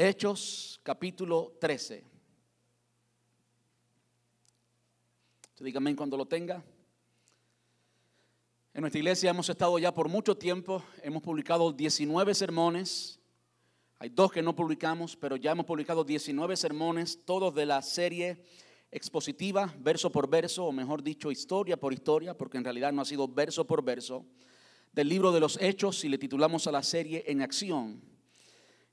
Hechos capítulo 13. dígame cuando lo tenga. En nuestra iglesia hemos estado ya por mucho tiempo, hemos publicado 19 sermones. Hay dos que no publicamos, pero ya hemos publicado 19 sermones, todos de la serie expositiva, verso por verso, o mejor dicho, historia por historia, porque en realidad no ha sido verso por verso, del libro de los Hechos y le titulamos a la serie En acción.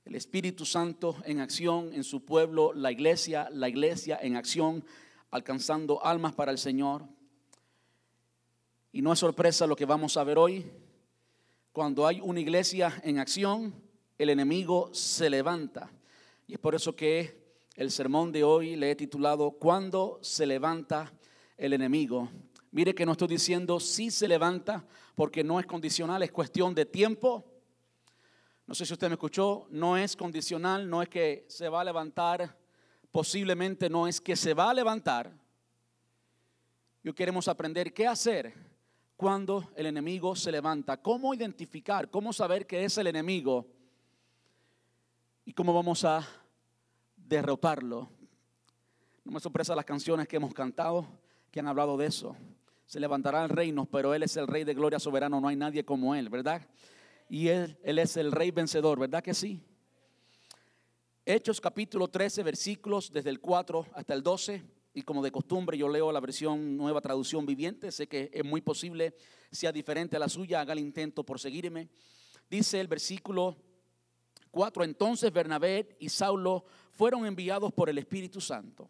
El Espíritu Santo en acción en su pueblo, la iglesia, la iglesia en acción, alcanzando almas para el Señor. Y no es sorpresa lo que vamos a ver hoy. Cuando hay una iglesia en acción, el enemigo se levanta. Y es por eso que el sermón de hoy le he titulado ¿Cuándo se levanta el enemigo? Mire que no estoy diciendo si se levanta porque no es condicional, es cuestión de tiempo. No sé si usted me escuchó, no es condicional, no es que se va a levantar, posiblemente no es que se va a levantar. Yo queremos aprender qué hacer cuando el enemigo se levanta, cómo identificar, cómo saber que es el enemigo y cómo vamos a derrotarlo. No me sorpresa las canciones que hemos cantado que han hablado de eso. Se levantará el reino, pero Él es el Rey de gloria soberano, no hay nadie como Él, ¿verdad? Y Él, él es el Rey vencedor, ¿verdad que sí? Hechos capítulo 13, versículos desde el 4 hasta el 12 y como de costumbre yo leo la versión nueva traducción viviente, sé que es muy posible sea diferente a la suya, haga el intento por seguirme. Dice el versículo 4, entonces Bernabé y Saulo fueron enviados por el Espíritu Santo.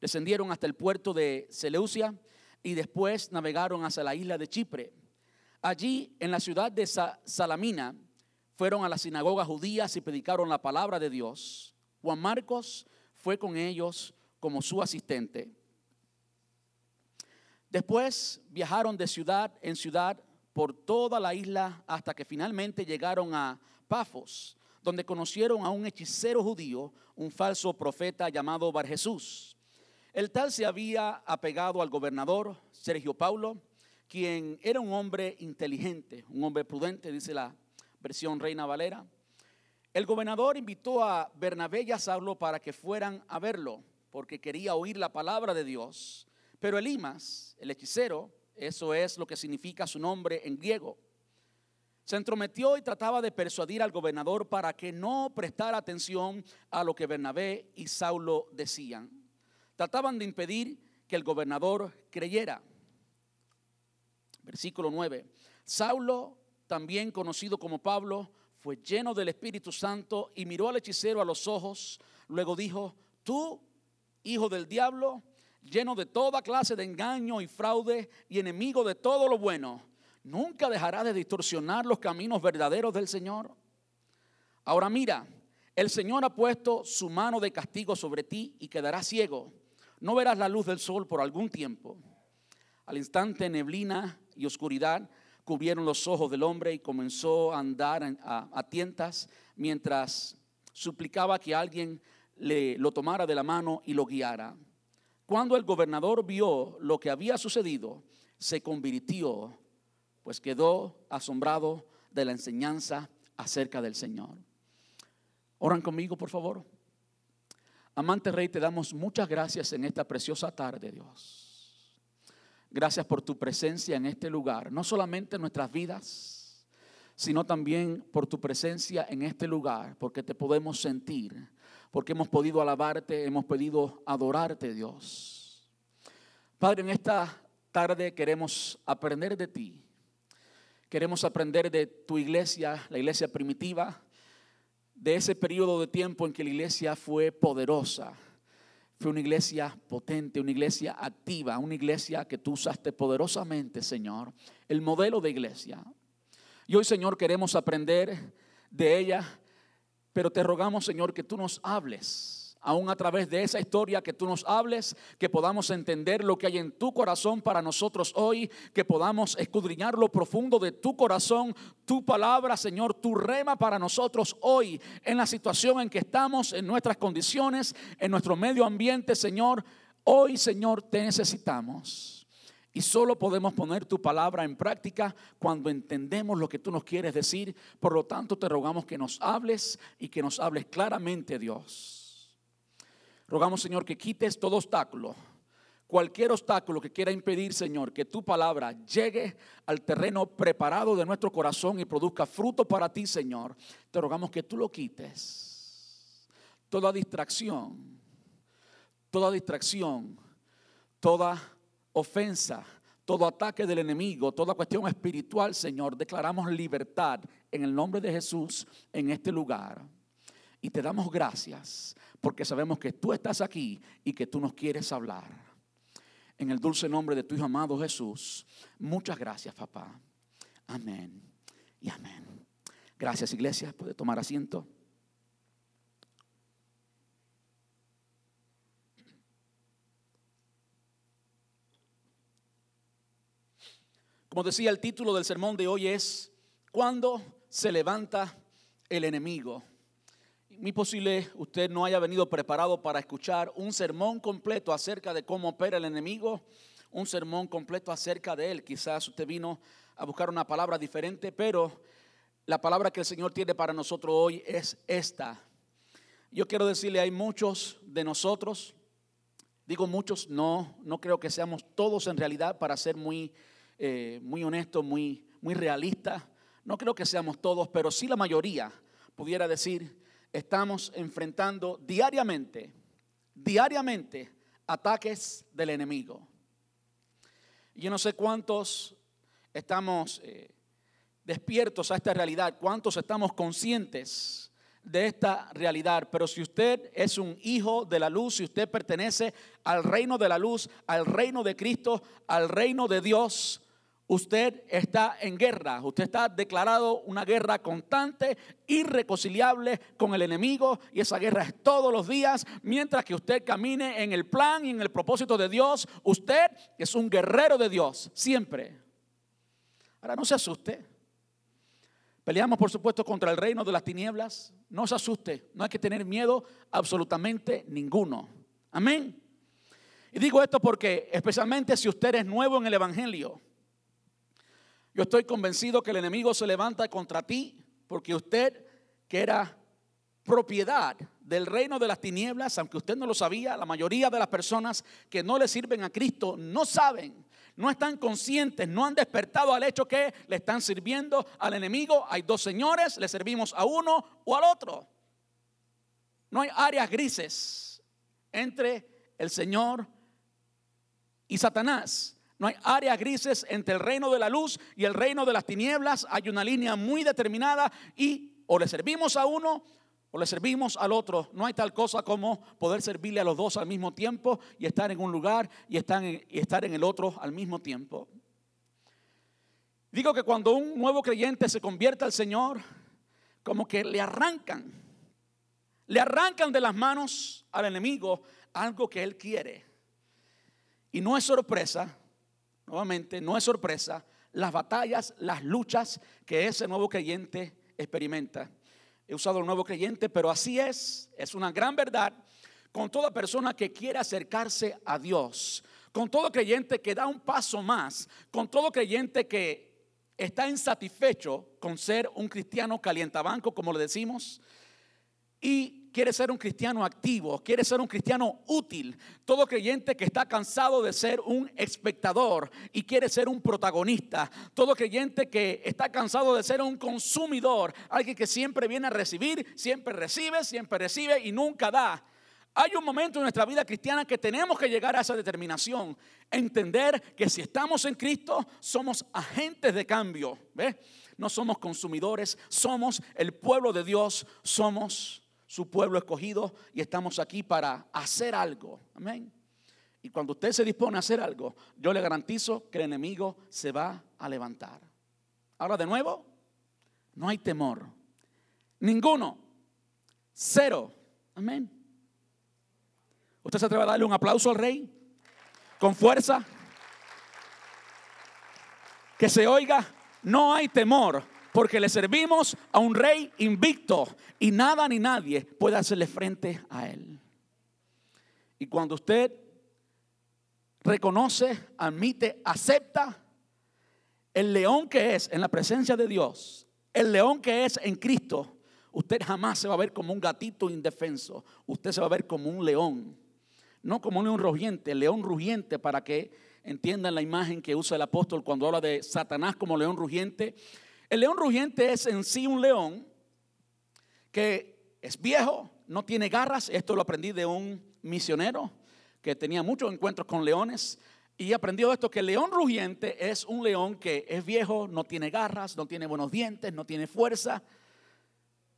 Descendieron hasta el puerto de Seleucia y después navegaron hacia la isla de Chipre. Allí, en la ciudad de Salamina, fueron a las sinagogas judías y predicaron la palabra de Dios. Juan Marcos fue con ellos como su asistente. Después viajaron de ciudad en ciudad por toda la isla hasta que finalmente llegaron a Pafos, donde conocieron a un hechicero judío, un falso profeta llamado Bar Jesús. El tal se había apegado al gobernador Sergio Paulo, quien era un hombre inteligente, un hombre prudente, dice la versión Reina Valera. El gobernador invitó a Bernabé y a Saulo para que fueran a verlo porque quería oír la palabra de Dios. Pero Elimas, el hechicero, eso es lo que significa su nombre en griego, se entrometió y trataba de persuadir al gobernador para que no prestara atención a lo que Bernabé y Saulo decían. Trataban de impedir que el gobernador creyera. Versículo 9. Saulo, también conocido como Pablo, fue lleno del Espíritu Santo y miró al hechicero a los ojos. Luego dijo, tú hijo del diablo, lleno de toda clase de engaño y fraude y enemigo de todo lo bueno, nunca dejará de distorsionar los caminos verdaderos del Señor. Ahora mira, el Señor ha puesto su mano de castigo sobre ti y quedarás ciego. No verás la luz del sol por algún tiempo. Al instante neblina y oscuridad cubrieron los ojos del hombre y comenzó a andar a, a tientas mientras suplicaba que alguien le, lo tomara de la mano y lo guiara. Cuando el gobernador vio lo que había sucedido, se convirtió, pues quedó asombrado de la enseñanza acerca del Señor. Oran conmigo, por favor. Amante Rey, te damos muchas gracias en esta preciosa tarde, Dios. Gracias por tu presencia en este lugar, no solamente en nuestras vidas, sino también por tu presencia en este lugar, porque te podemos sentir porque hemos podido alabarte, hemos podido adorarte, Dios. Padre, en esta tarde queremos aprender de ti. Queremos aprender de tu iglesia, la iglesia primitiva, de ese periodo de tiempo en que la iglesia fue poderosa. Fue una iglesia potente, una iglesia activa, una iglesia que tú usaste poderosamente, Señor. El modelo de iglesia. Y hoy, Señor, queremos aprender de ella pero te rogamos, Señor, que tú nos hables, aún a través de esa historia, que tú nos hables, que podamos entender lo que hay en tu corazón para nosotros hoy, que podamos escudriñar lo profundo de tu corazón, tu palabra, Señor, tu rema para nosotros hoy, en la situación en que estamos, en nuestras condiciones, en nuestro medio ambiente, Señor. Hoy, Señor, te necesitamos. Y solo podemos poner tu palabra en práctica cuando entendemos lo que tú nos quieres decir. Por lo tanto, te rogamos que nos hables y que nos hables claramente, Dios. Rogamos, Señor, que quites todo obstáculo, cualquier obstáculo que quiera impedir, Señor, que tu palabra llegue al terreno preparado de nuestro corazón y produzca fruto para ti, Señor. Te rogamos que tú lo quites. Toda distracción, toda distracción, toda ofensa, todo ataque del enemigo, toda cuestión espiritual, Señor, declaramos libertad en el nombre de Jesús en este lugar. Y te damos gracias porque sabemos que tú estás aquí y que tú nos quieres hablar. En el dulce nombre de tu Hijo amado Jesús, muchas gracias, papá. Amén y amén. Gracias, iglesia. Puede tomar asiento. Como decía, el título del sermón de hoy es ¿Cuándo se levanta el enemigo? Muy posible usted no haya venido preparado para escuchar un sermón completo acerca de cómo opera el enemigo, un sermón completo acerca de él. Quizás usted vino a buscar una palabra diferente, pero la palabra que el Señor tiene para nosotros hoy es esta. Yo quiero decirle, hay muchos de nosotros, digo muchos, no, no creo que seamos todos en realidad para ser muy eh, muy honesto, muy, muy realista. No creo que seamos todos, pero sí la mayoría, pudiera decir, estamos enfrentando diariamente, diariamente ataques del enemigo. Yo no sé cuántos estamos eh, despiertos a esta realidad, cuántos estamos conscientes de esta realidad. Pero si usted es un hijo de la luz, si usted pertenece al reino de la luz, al reino de Cristo, al reino de Dios, Usted está en guerra, usted está declarado una guerra constante, irreconciliable con el enemigo y esa guerra es todos los días, mientras que usted camine en el plan y en el propósito de Dios, usted es un guerrero de Dios, siempre. Ahora no se asuste. Peleamos por supuesto contra el reino de las tinieblas, no se asuste, no hay que tener miedo absolutamente ninguno. Amén. Y digo esto porque especialmente si usted es nuevo en el Evangelio, yo estoy convencido que el enemigo se levanta contra ti porque usted, que era propiedad del reino de las tinieblas, aunque usted no lo sabía, la mayoría de las personas que no le sirven a Cristo no saben, no están conscientes, no han despertado al hecho que le están sirviendo al enemigo. Hay dos señores, le servimos a uno o al otro. No hay áreas grises entre el Señor y Satanás. No hay áreas grises entre el reino de la luz y el reino de las tinieblas. Hay una línea muy determinada y o le servimos a uno o le servimos al otro. No hay tal cosa como poder servirle a los dos al mismo tiempo y estar en un lugar y estar en, el otro al mismo tiempo. Digo que cuando un nuevo creyente se convierte al Señor, como que le arrancan, le arrancan de las manos al enemigo algo que él quiere. Y no es sorpresa nuevamente, no es sorpresa, las batallas, las luchas que ese nuevo creyente experimenta. He usado el nuevo creyente, pero así es, es una gran verdad con toda persona que quiere acercarse a Dios, con todo creyente que da un paso más, con todo creyente que está insatisfecho con ser un cristiano calientabanco, como le decimos, y quiere ser un cristiano activo, quiere ser un cristiano útil. Todo creyente que está cansado de ser un espectador y quiere ser un protagonista. Todo creyente que está cansado de ser un consumidor, alguien que siempre viene a recibir, siempre recibe, siempre recibe y nunca da. Hay un momento en nuestra vida cristiana que tenemos que llegar a esa determinación, entender que si estamos en Cristo somos agentes de cambio, ¿ves? No somos consumidores, somos el pueblo de Dios, somos su pueblo escogido y estamos aquí para hacer algo. Amén. Y cuando usted se dispone a hacer algo, yo le garantizo que el enemigo se va a levantar. Ahora de nuevo, no hay temor. Ninguno. Cero. Amén. ¿Usted se atreve a darle un aplauso al rey? Con fuerza. Que se oiga, no hay temor porque le servimos a un rey invicto y nada ni nadie puede hacerle frente a él. Y cuando usted reconoce, admite, acepta el león que es en la presencia de Dios, el león que es en Cristo, usted jamás se va a ver como un gatito indefenso, usted se va a ver como un león, no como un león rugiente, león rugiente para que entiendan la imagen que usa el apóstol cuando habla de Satanás como león rugiente. El león rugiente es en sí un león que es viejo, no tiene garras, esto lo aprendí de un misionero que tenía muchos encuentros con leones y aprendió esto que el león rugiente es un león que es viejo, no tiene garras, no tiene buenos dientes, no tiene fuerza,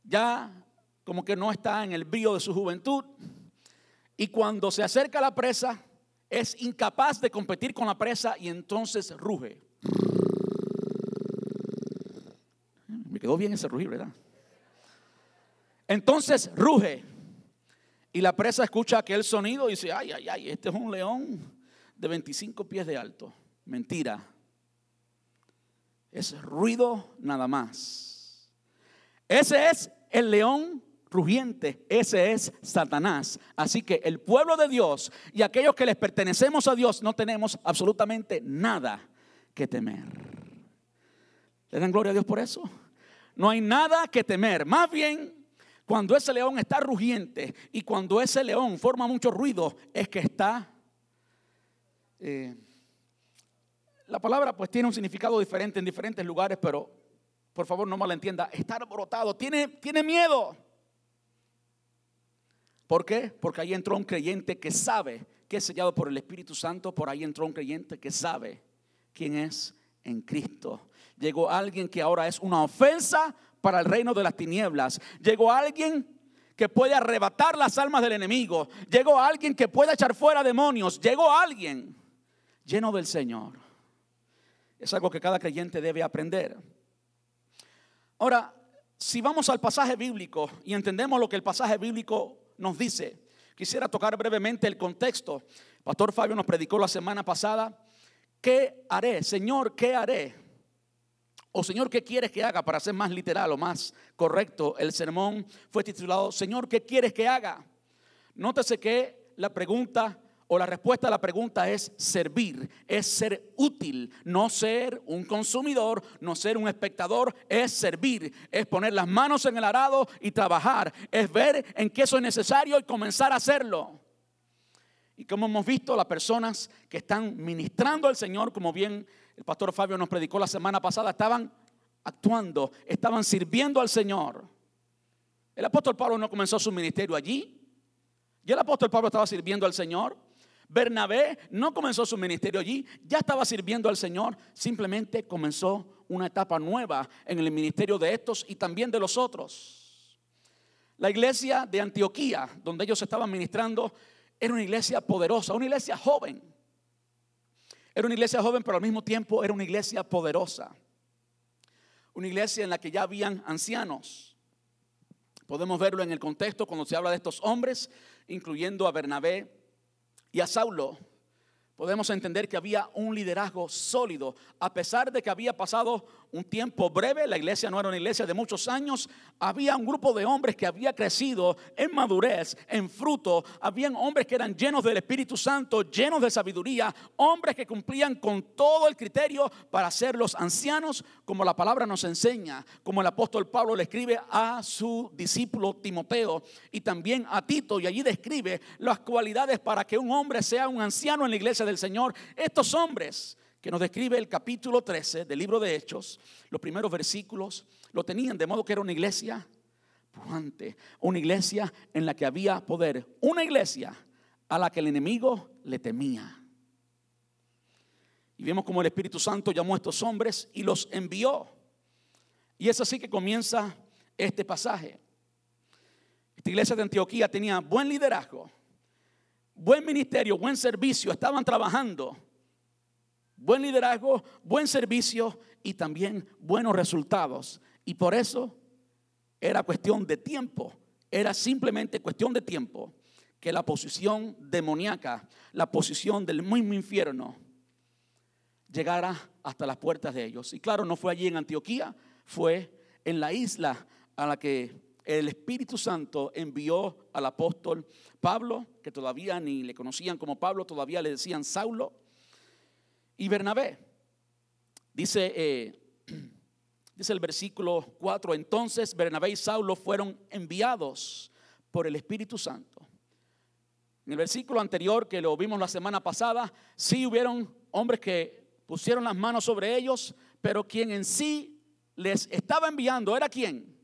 ya como que no está en el brío de su juventud. Y cuando se acerca a la presa es incapaz de competir con la presa y entonces ruge. Quedó bien ese rugir, ¿verdad? Entonces ruge y la presa escucha aquel sonido y dice, ay, ay, ay, este es un león de 25 pies de alto. Mentira. Es ruido nada más. Ese es el león rugiente, ese es Satanás. Así que el pueblo de Dios y aquellos que les pertenecemos a Dios no tenemos absolutamente nada que temer. ¿Le dan gloria a Dios por eso? No hay nada que temer. Más bien, cuando ese león está rugiente y cuando ese león forma mucho ruido, es que está... Eh, la palabra pues tiene un significado diferente en diferentes lugares, pero por favor no malentienda, está brotado, tiene, tiene miedo. ¿Por qué? Porque ahí entró un creyente que sabe que es sellado por el Espíritu Santo, por ahí entró un creyente que sabe quién es en Cristo. Llegó alguien que ahora es una ofensa para el reino de las tinieblas. Llegó alguien que puede arrebatar las almas del enemigo. Llegó alguien que puede echar fuera demonios. Llegó alguien lleno del Señor. Es algo que cada creyente debe aprender. Ahora, si vamos al pasaje bíblico y entendemos lo que el pasaje bíblico nos dice, quisiera tocar brevemente el contexto. Pastor Fabio nos predicó la semana pasada, ¿qué haré? Señor, ¿qué haré? O Señor, ¿qué quieres que haga? Para ser más literal o más correcto, el sermón fue titulado, Señor, ¿qué quieres que haga? Nótese que la pregunta o la respuesta a la pregunta es servir, es ser útil, no ser un consumidor, no ser un espectador, es servir, es poner las manos en el arado y trabajar, es ver en qué eso es necesario y comenzar a hacerlo. Y como hemos visto, las personas que están ministrando al Señor, como bien el pastor Fabio nos predicó la semana pasada, estaban actuando, estaban sirviendo al Señor. El apóstol Pablo no comenzó su ministerio allí. Ya el apóstol Pablo estaba sirviendo al Señor. Bernabé no comenzó su ministerio allí, ya estaba sirviendo al Señor, simplemente comenzó una etapa nueva en el ministerio de estos y también de los otros. La iglesia de Antioquía, donde ellos estaban ministrando, era una iglesia poderosa, una iglesia joven. Era una iglesia joven, pero al mismo tiempo era una iglesia poderosa. Una iglesia en la que ya habían ancianos. Podemos verlo en el contexto cuando se habla de estos hombres, incluyendo a Bernabé y a Saulo podemos entender que había un liderazgo sólido. A pesar de que había pasado un tiempo breve, la iglesia no era una iglesia de muchos años, había un grupo de hombres que había crecido en madurez, en fruto. Habían hombres que eran llenos del Espíritu Santo, llenos de sabiduría, hombres que cumplían con todo el criterio para ser los ancianos, como la palabra nos enseña, como el apóstol Pablo le escribe a su discípulo Timoteo y también a Tito, y allí describe las cualidades para que un hombre sea un anciano en la iglesia del Señor. Estos hombres que nos describe el capítulo 13 del libro de Hechos, los primeros versículos, lo tenían de modo que era una iglesia pujante, una iglesia en la que había poder, una iglesia a la que el enemigo le temía. Y vemos como el Espíritu Santo llamó a estos hombres y los envió. Y es así que comienza este pasaje. Esta iglesia de Antioquía tenía buen liderazgo, buen ministerio, buen servicio, estaban trabajando. Buen liderazgo, buen servicio y también buenos resultados. Y por eso era cuestión de tiempo, era simplemente cuestión de tiempo que la posición demoníaca, la posición del mismo infierno, llegara hasta las puertas de ellos. Y claro, no fue allí en Antioquía, fue en la isla a la que el Espíritu Santo envió al apóstol Pablo, que todavía ni le conocían como Pablo, todavía le decían Saulo, y Bernabé. Dice, eh, dice el versículo 4, entonces Bernabé y Saulo fueron enviados por el Espíritu Santo. En el versículo anterior que lo vimos la semana pasada, sí hubieron hombres que pusieron las manos sobre ellos, pero quien en sí les estaba enviando era quién?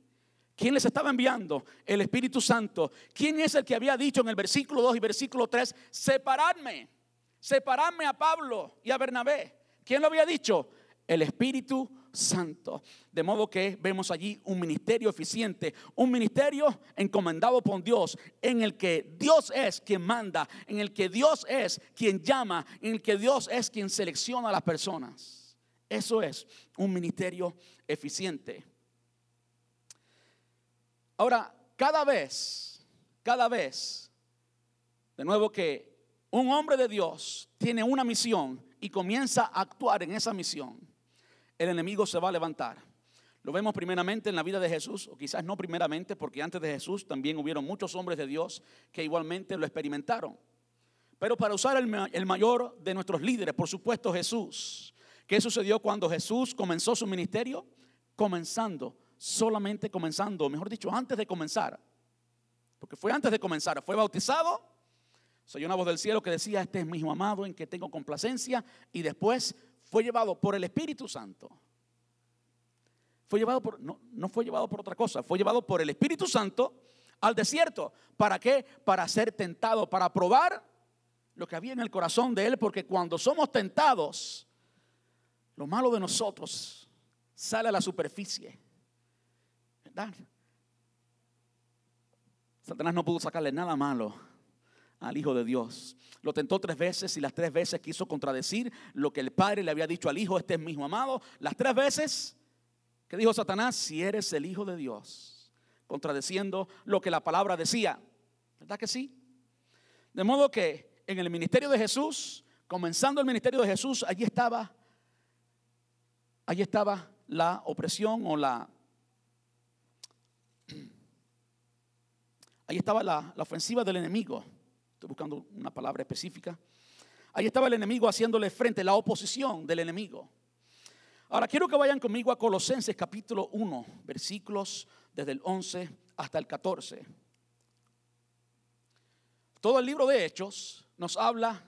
¿Quién les estaba enviando? El Espíritu Santo. ¿Quién es el que había dicho en el versículo 2 y versículo 3, separadme, separadme a Pablo y a Bernabé? ¿Quién lo había dicho? El Espíritu Santo. De modo que vemos allí un ministerio eficiente, un ministerio encomendado por Dios, en el que Dios es quien manda, en el que Dios es quien llama, en el que Dios es quien selecciona a las personas. Eso es un ministerio eficiente. Ahora, cada vez, cada vez, de nuevo que un hombre de Dios tiene una misión y comienza a actuar en esa misión, el enemigo se va a levantar. Lo vemos primeramente en la vida de Jesús, o quizás no primeramente, porque antes de Jesús también hubieron muchos hombres de Dios que igualmente lo experimentaron. Pero para usar el, mayor de nuestros líderes, por supuesto Jesús. ¿Qué sucedió cuando Jesús comenzó su ministerio? Comenzando solamente comenzando, mejor dicho, antes de comenzar, porque fue antes de comenzar, fue bautizado, se oyó una voz del cielo que decía, este es mi hijo amado en que tengo complacencia, y después fue llevado por el Espíritu Santo. Fue llevado por, no, no fue llevado por otra cosa, fue llevado por el Espíritu Santo al desierto. ¿Para qué? Para ser tentado, para probar lo que había en el corazón de él, porque cuando somos tentados, lo malo de nosotros sale a la superficie. Satanás no pudo sacarle nada malo al Hijo de Dios. Lo tentó tres veces y las tres veces quiso contradecir lo que el Padre le había dicho al Hijo, este es mi Hijo amado. Las tres veces que dijo Satanás, si eres el Hijo de Dios, contradeciendo lo que la palabra decía. ¿Verdad que sí? De modo que en el ministerio de Jesús, comenzando el ministerio de Jesús, allí estaba, allí estaba la opresión o la Ahí estaba la, ofensiva del enemigo. Estoy buscando una palabra específica. Ahí estaba el enemigo haciéndole frente, la oposición del enemigo. Ahora quiero que vayan conmigo a Colosenses capítulo 1, versículos desde el 11 hasta el 14. Todo el libro de Hechos nos habla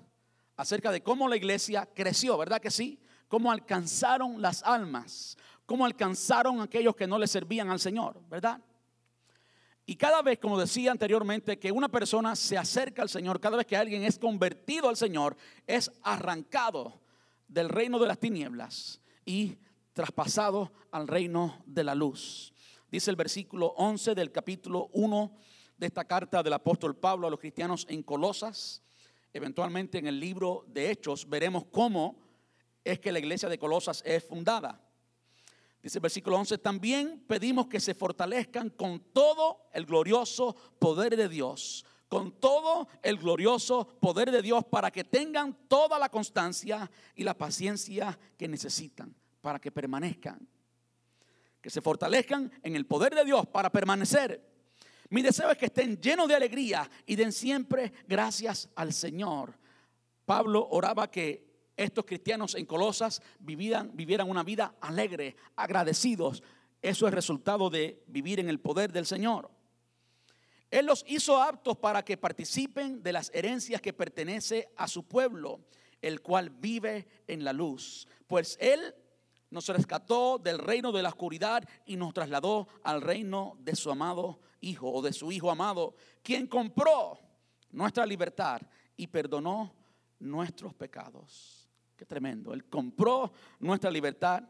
acerca de cómo la iglesia creció, ¿verdad que sí? Cómo alcanzaron las almas, cómo alcanzaron aquellos que no le servían al Señor, ¿verdad? Y cada vez, como decía anteriormente, que una persona se acerca al Señor, cada vez que alguien es convertido al Señor, es arrancado del reino de las tinieblas y traspasado al reino de la luz. Dice el versículo 11 del capítulo 1 de esta carta del apóstol Pablo a los cristianos en Colosas. Eventualmente en el libro de Hechos veremos cómo es que la iglesia de Colosas es fundada. Dice el versículo 11, también pedimos que se fortalezcan con todo el glorioso poder de Dios, con todo el glorioso poder de Dios para que tengan toda la constancia y la paciencia que necesitan, para que permanezcan. Que se fortalezcan en el poder de Dios para permanecer. Mi deseo es que estén llenos de alegría y den siempre gracias al Señor. Pablo oraba que estos cristianos en Colosas vivieran, una vida alegre, agradecidos. Eso es resultado de vivir en el poder del Señor. Él los hizo aptos para que participen de las herencias que pertenece a su pueblo, el cual vive en la luz. Pues Él nos rescató del reino de la oscuridad y nos trasladó al reino de su amado Hijo o de su Hijo amado, quien compró nuestra libertad y perdonó nuestros pecados. Qué tremendo. Él compró nuestra libertad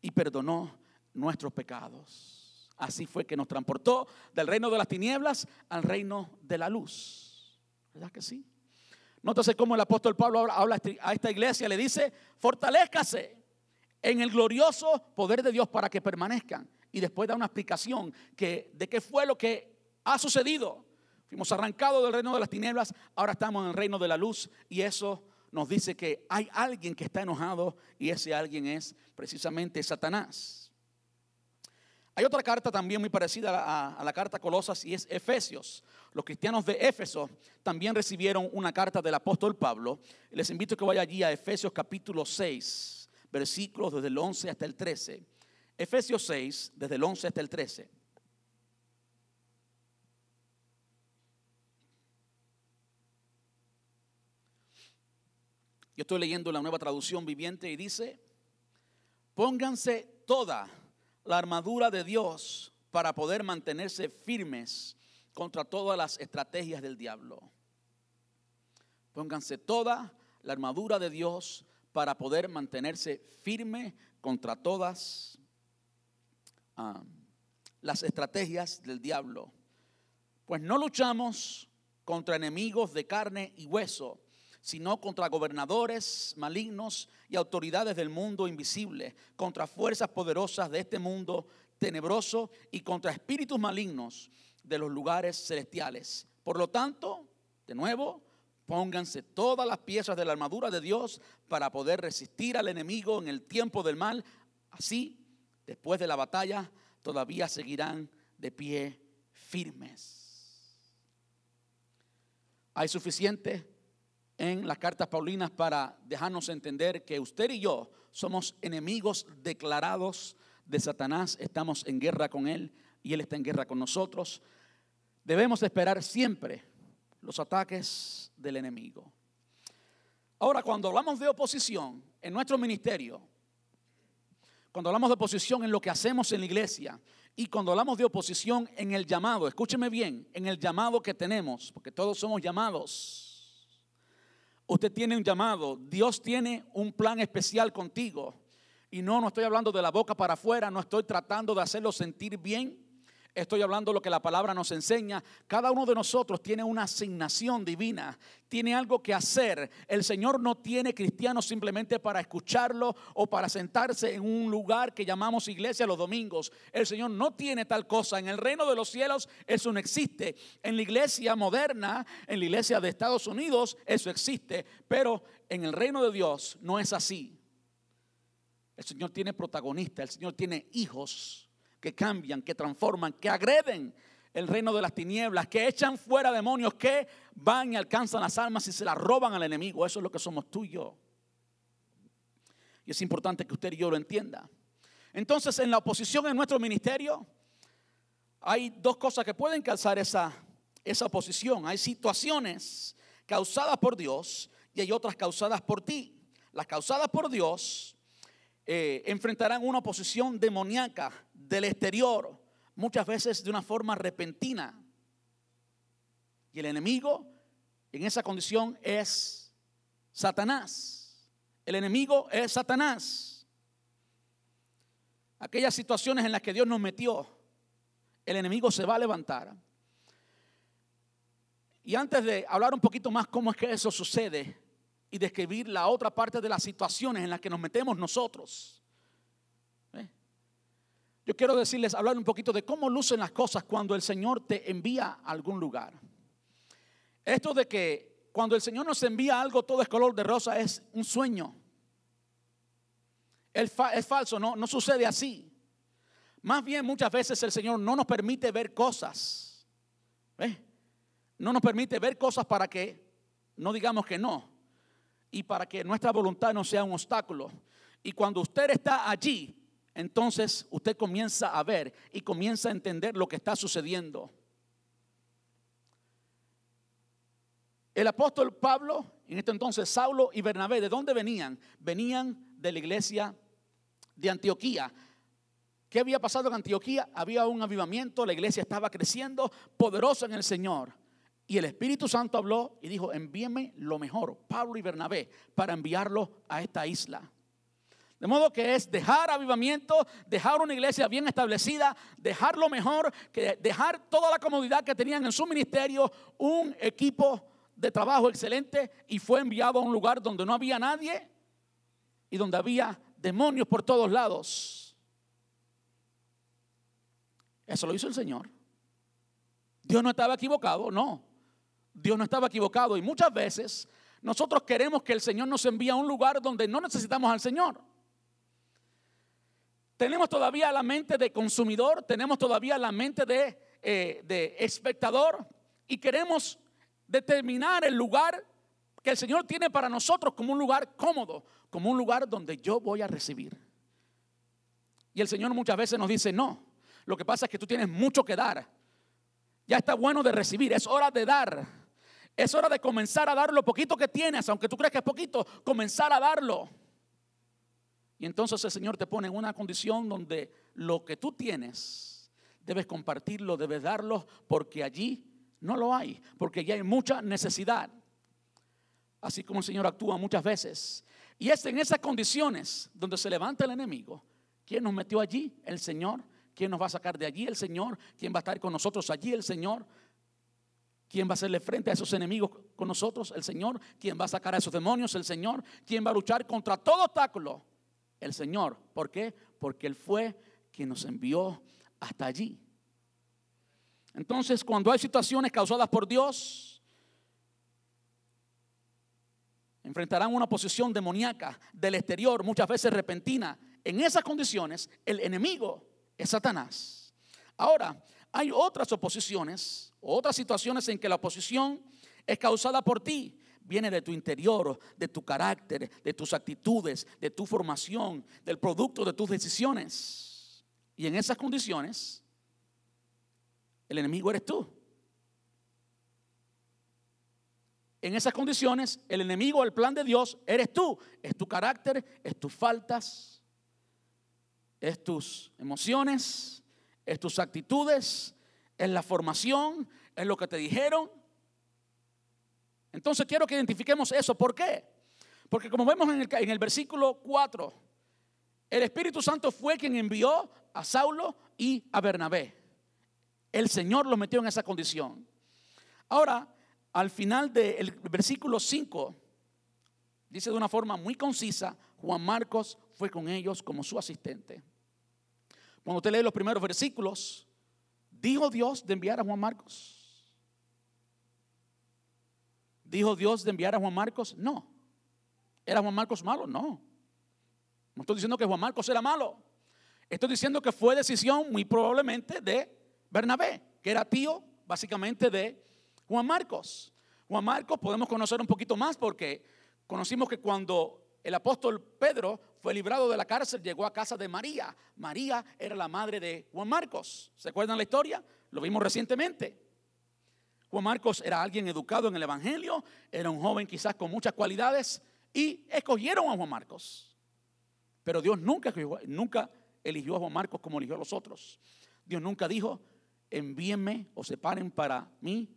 y perdonó nuestros pecados. Así fue que nos transportó del reino de las tinieblas al reino de la luz. ¿Verdad que sí? Nótese cómo el apóstol Pablo habla a esta iglesia, le dice, fortalezcase en el glorioso poder de Dios para que permanezcan. Y después da una explicación que, de qué fue lo que ha sucedido. Fuimos arrancados del reino de las tinieblas, ahora estamos en el reino de la luz y eso nos dice que hay alguien que está enojado y ese alguien es precisamente Satanás. Hay otra carta también muy parecida a la, carta Colosas y es Efesios. Los cristianos de Éfeso también recibieron una carta del apóstol Pablo. Les invito a que vaya allí a Efesios capítulo 6, versículos desde el 11 hasta el 13. Efesios 6, desde el 11 hasta el 13. Yo estoy leyendo la nueva traducción viviente y dice, pónganse toda la armadura de Dios para poder mantenerse firmes contra todas las estrategias del diablo. Pónganse toda la armadura de Dios para poder mantenerse firme contra todas las estrategias del diablo. Pues no luchamos contra enemigos de carne y hueso, sino contra gobernadores malignos y autoridades del mundo invisible, contra fuerzas poderosas de este mundo tenebroso y contra espíritus malignos de los lugares celestiales. Por lo tanto, de nuevo, pónganse todas las piezas de la armadura de Dios para poder resistir al enemigo en el tiempo del mal. Así, después de la batalla, todavía seguirán de pie firmes. Hay suficiente en las cartas paulinas para dejarnos entender que usted y yo somos enemigos declarados de Satanás, estamos en guerra con él y él está en guerra con nosotros. Debemos esperar siempre los ataques del enemigo. Ahora, cuando hablamos de oposición en nuestro ministerio, cuando hablamos de oposición en lo que hacemos en la iglesia y cuando hablamos de oposición en el llamado, escúcheme bien, en el llamado que tenemos, porque todos somos llamados Usted tiene un llamado, Dios tiene un plan especial contigo. Y no, no estoy hablando de la boca para afuera, no estoy tratando de hacerlo sentir bien. Estoy hablando de lo que la palabra nos enseña. Cada uno de nosotros tiene una asignación divina, tiene algo que hacer. El Señor no tiene cristianos simplemente para escucharlo o para sentarse en un lugar que llamamos iglesia los domingos. El Señor no tiene tal cosa. En el reino de los cielos eso no existe. En la iglesia moderna, en la iglesia de Estados Unidos, eso existe. Pero en el reino de Dios no es así. El Señor tiene protagonistas, el Señor tiene hijos que cambian, que transforman, que agreden el reino de las tinieblas, que echan fuera demonios, que van y alcanzan las almas y se las roban al enemigo. Eso es lo que somos tú y yo. Y es importante que usted y yo lo entienda. Entonces, en la oposición en nuestro ministerio, hay dos cosas que pueden causar esa, esa oposición. Hay situaciones causadas por Dios y hay otras causadas por ti. Las causadas por Dios eh, enfrentarán una oposición demoníaca del exterior, muchas veces de una forma repentina. Y el enemigo en esa condición es Satanás. El enemigo es Satanás. Aquellas situaciones en las que Dios nos metió, el enemigo se va a levantar. Y antes de hablar un poquito más cómo es que eso sucede y describir la otra parte de las situaciones en las que nos metemos nosotros, yo quiero decirles, hablar un poquito de cómo lucen las cosas cuando el Señor te envía a algún lugar. Esto de que cuando el Señor nos envía algo todo es color de rosa es un sueño. Es, falso, no, sucede así. Más bien muchas veces el Señor no nos permite ver cosas. No nos permite ver cosas para que no digamos que no. Y para que nuestra voluntad no sea un obstáculo. Y cuando usted está allí, entonces usted comienza a ver y comienza a entender lo que está sucediendo. El apóstol Pablo, en este entonces Saulo y Bernabé, ¿de dónde venían? Venían de la iglesia de Antioquía. ¿Qué había pasado en Antioquía? Había un avivamiento, la iglesia estaba creciendo, poderosa en el Señor. Y el Espíritu Santo habló y dijo, envíeme lo mejor, Pablo y Bernabé, para enviarlo a esta isla. De modo que es dejar avivamiento, dejar una iglesia bien establecida, dejar lo mejor, que dejar toda la comodidad que tenían en su ministerio, un equipo de trabajo excelente y fue enviado a un lugar donde no había nadie y donde había demonios por todos lados. Eso lo hizo el Señor. Dios no estaba equivocado, no. Dios no estaba equivocado y muchas veces nosotros queremos que el Señor nos envíe a un lugar donde no necesitamos al Señor. Tenemos todavía la mente de consumidor, tenemos todavía la mente de, eh, de espectador y queremos determinar el lugar que el Señor tiene para nosotros como un lugar cómodo, como un lugar donde yo voy a recibir. Y el Señor muchas veces nos dice, no, lo que pasa es que tú tienes mucho que dar. Ya está bueno de recibir, es hora de dar. Es hora de comenzar a dar lo poquito que tienes, aunque tú creas que es poquito, comenzar a darlo. Y entonces el Señor te pone en una condición donde lo que tú tienes, debes compartirlo, debes darlo, porque allí no lo hay, porque ya hay mucha necesidad. Así como el Señor actúa muchas veces. Y es en esas condiciones donde se levanta el enemigo. ¿Quién nos metió allí? El Señor. ¿Quién nos va a sacar de allí? El Señor. ¿Quién va a estar con nosotros allí? El Señor. ¿Quién va a hacerle frente a esos enemigos con nosotros? El Señor. ¿Quién va a sacar a esos demonios? El Señor. ¿Quién va a luchar contra todo obstáculo? El Señor. ¿Por qué? Porque Él fue quien nos envió hasta allí. Entonces, cuando hay situaciones causadas por Dios, enfrentarán una posición demoníaca del exterior, muchas veces repentina. En esas condiciones, el enemigo es Satanás. Ahora, hay otras oposiciones, otras situaciones en que la oposición es causada por ti. Viene de tu interior, de tu carácter, de tus actitudes, de tu formación, del producto de tus decisiones. Y en esas condiciones, el enemigo eres tú. En esas condiciones, el enemigo, el plan de Dios, eres tú. Es tu carácter, es tus faltas, es tus emociones, es tus actitudes, es la formación, es lo que te dijeron. Entonces quiero que identifiquemos eso. ¿Por qué? Porque como vemos en el, versículo 4, el Espíritu Santo fue quien envió a Saulo y a Bernabé. El Señor lo metió en esa condición. Ahora, al final del versículo 5, dice de una forma muy concisa, Juan Marcos fue con ellos como su asistente. Cuando usted lee los primeros versículos, ¿dijo Dios de enviar a Juan Marcos? ¿Dijo Dios de enviar a Juan Marcos? No. ¿Era Juan Marcos malo? No. No estoy diciendo que Juan Marcos era malo. Estoy diciendo que fue decisión muy probablemente de Bernabé, que era tío básicamente de Juan Marcos. Juan Marcos podemos conocer un poquito más porque conocimos que cuando el apóstol Pedro fue librado de la cárcel, llegó a casa de María. María era la madre de Juan Marcos. ¿Se acuerdan la historia? Lo vimos recientemente. Juan Marcos era alguien educado en el Evangelio, era un joven quizás con muchas cualidades y escogieron a Juan Marcos. Pero Dios nunca, eligió a Juan Marcos como eligió a los otros. Dios nunca dijo, envíenme o separen para mí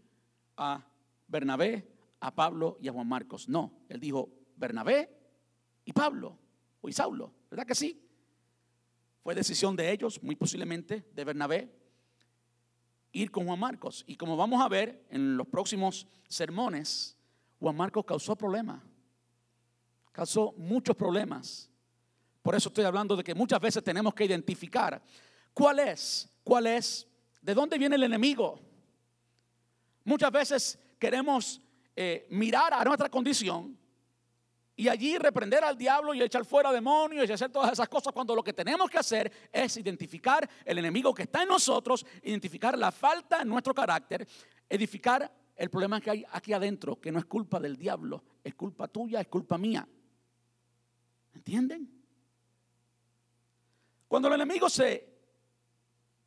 a Bernabé, a Pablo y a Juan Marcos. No, él dijo Bernabé y Pablo o Saulo, ¿verdad que sí? Fue decisión de ellos, muy posiblemente de Bernabé, ir con Juan Marcos. Y como vamos a ver en los próximos sermones, Juan Marcos causó problemas, causó muchos problemas. Por eso estoy hablando de que muchas veces tenemos que identificar cuál es, cuál es ¿De dónde viene el enemigo? Muchas veces queremos eh, mirar a nuestra condición y allí reprender al diablo y echar fuera demonios y hacer todas esas cosas cuando lo que tenemos que hacer es identificar el enemigo que está en nosotros, identificar la falta en nuestro carácter, edificar el problema que hay aquí adentro, que no es culpa del diablo, es culpa tuya, es culpa mía. ¿Entienden? Cuando el enemigo se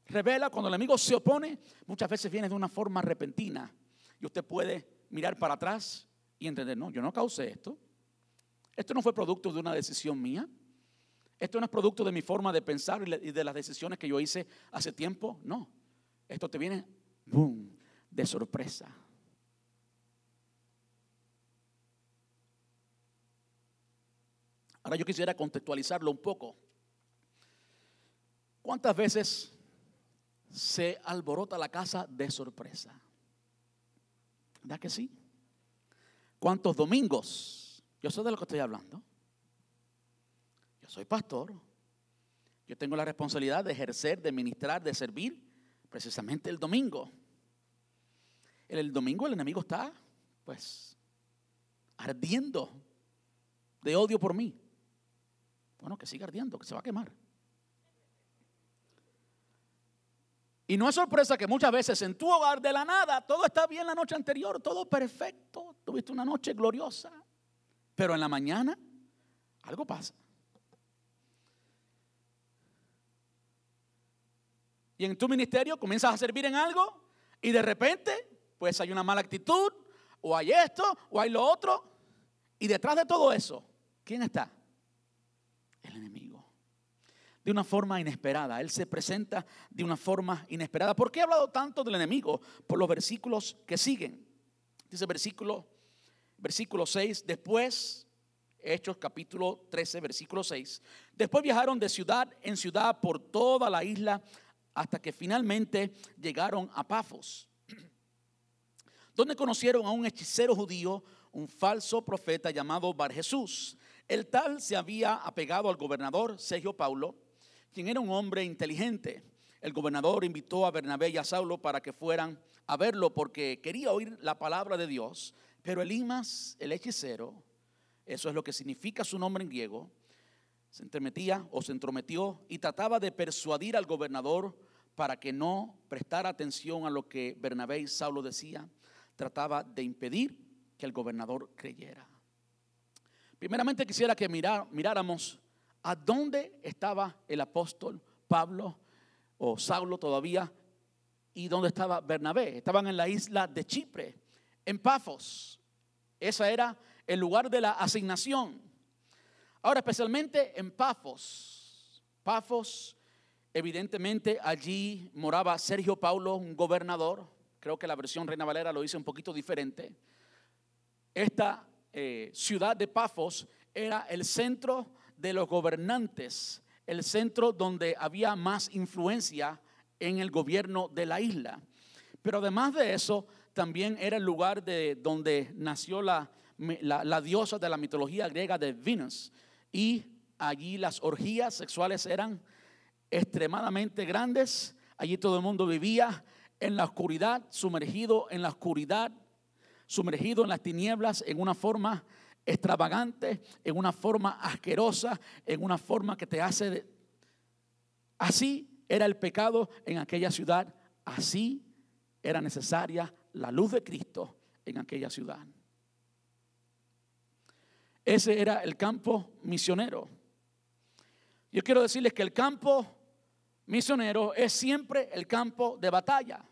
revela, cuando el enemigo se opone, muchas veces viene de una forma repentina. Y usted puede mirar para atrás y entender, no, yo no causé esto. Esto no fue producto de una decisión mía. Esto no es producto de mi forma de pensar y de las decisiones que yo hice hace tiempo. No. Esto te viene, boom, de sorpresa. Ahora yo quisiera contextualizarlo un poco. ¿Cuántas veces se alborota la casa de sorpresa. ¿Verdad que sí? ¿Cuántos domingos? Yo sé de lo que estoy hablando. Yo soy pastor. Yo tengo la responsabilidad de ejercer, de ministrar, de servir precisamente el domingo. El, el domingo el enemigo está, pues, ardiendo de odio por mí. Bueno, que siga ardiendo, que se va a quemar. Y no es sorpresa que muchas veces en tu hogar de la nada todo está bien la noche anterior, todo perfecto, tuviste una noche gloriosa, pero en la mañana algo pasa. Y en tu ministerio comienzas a servir en algo y de repente pues hay una mala actitud o hay esto o hay lo otro. Y detrás de todo eso, ¿quién está? El enemigo de una forma inesperada. Él se presenta de una forma inesperada. ¿Por qué he hablado tanto del enemigo? Por los versículos que siguen. Dice versículo, versículo 6, después, Hechos capítulo 13, versículo 6, después viajaron de ciudad en ciudad por toda la isla hasta que finalmente llegaron a Pafos, donde conocieron a un hechicero judío, un falso profeta llamado Bar Jesús. El tal se había apegado al gobernador Sergio Paulo quien era un hombre inteligente. El gobernador invitó a Bernabé y a Saulo para que fueran a verlo porque quería oír la palabra de Dios. Pero Elimas, el hechicero, eso es lo que significa su nombre en griego, se entremetía o se entrometió y trataba de persuadir al gobernador para que no prestara atención a lo que Bernabé y Saulo decían. Trataba de impedir que el gobernador creyera. Primeramente quisiera que miráramos a dónde estaba el apóstol Pablo o Saulo todavía y dónde estaba Bernabé. Estaban en la isla de Chipre, en Pafos. Ese era el lugar de la asignación. Ahora, especialmente en Pafos. Pafos, evidentemente allí moraba Sergio Paulo, un gobernador. Creo que la versión Reina Valera lo dice un poquito diferente. Esta eh, ciudad de Pafos era el centro de los gobernantes, el centro donde había más influencia en el gobierno de la isla. Pero además de eso, también era el lugar de donde nació la, la, diosa de la mitología griega de Venus. Y allí las orgías sexuales eran extremadamente grandes. Allí todo el mundo vivía en la oscuridad, sumergido en la oscuridad, sumergido en las tinieblas en una forma extravagante, en una forma asquerosa, en una forma que te hace... Así era el pecado en aquella ciudad, así era necesaria la luz de Cristo en aquella ciudad. Ese era el campo misionero. Yo quiero decirles que el campo misionero es siempre el campo de batalla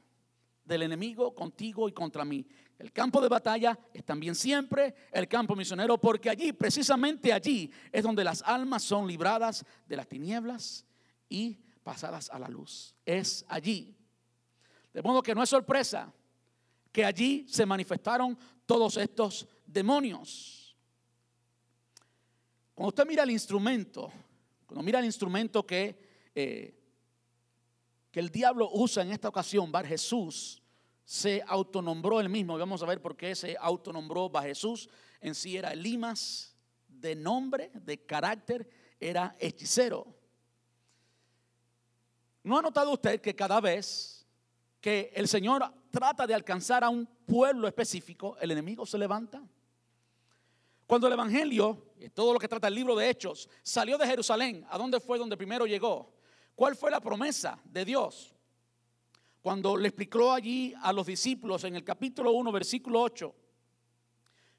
del enemigo contigo y contra mí. El campo de batalla es también siempre el campo misionero, porque allí, precisamente allí, es donde las almas son libradas de las tinieblas y pasadas a la luz. Es allí. De modo que no es sorpresa que allí se manifestaron todos estos demonios. Cuando usted mira el instrumento, cuando mira el instrumento que, eh, que el diablo usa en esta ocasión, Bar Jesús, se autonombró él mismo. vamos a ver por qué se autonombró Bar Jesús. En sí era Limas de nombre, de carácter, era hechicero. ¿No ha notado usted que cada vez que el Señor trata de alcanzar a un pueblo específico, el enemigo se levanta? Cuando el Evangelio, todo lo que trata el libro de Hechos, salió de Jerusalén, ¿a dónde fue donde primero llegó? ¿Cuál fue la promesa de Dios? Cuando le explicó allí a los discípulos en el capítulo 1, versículo 8,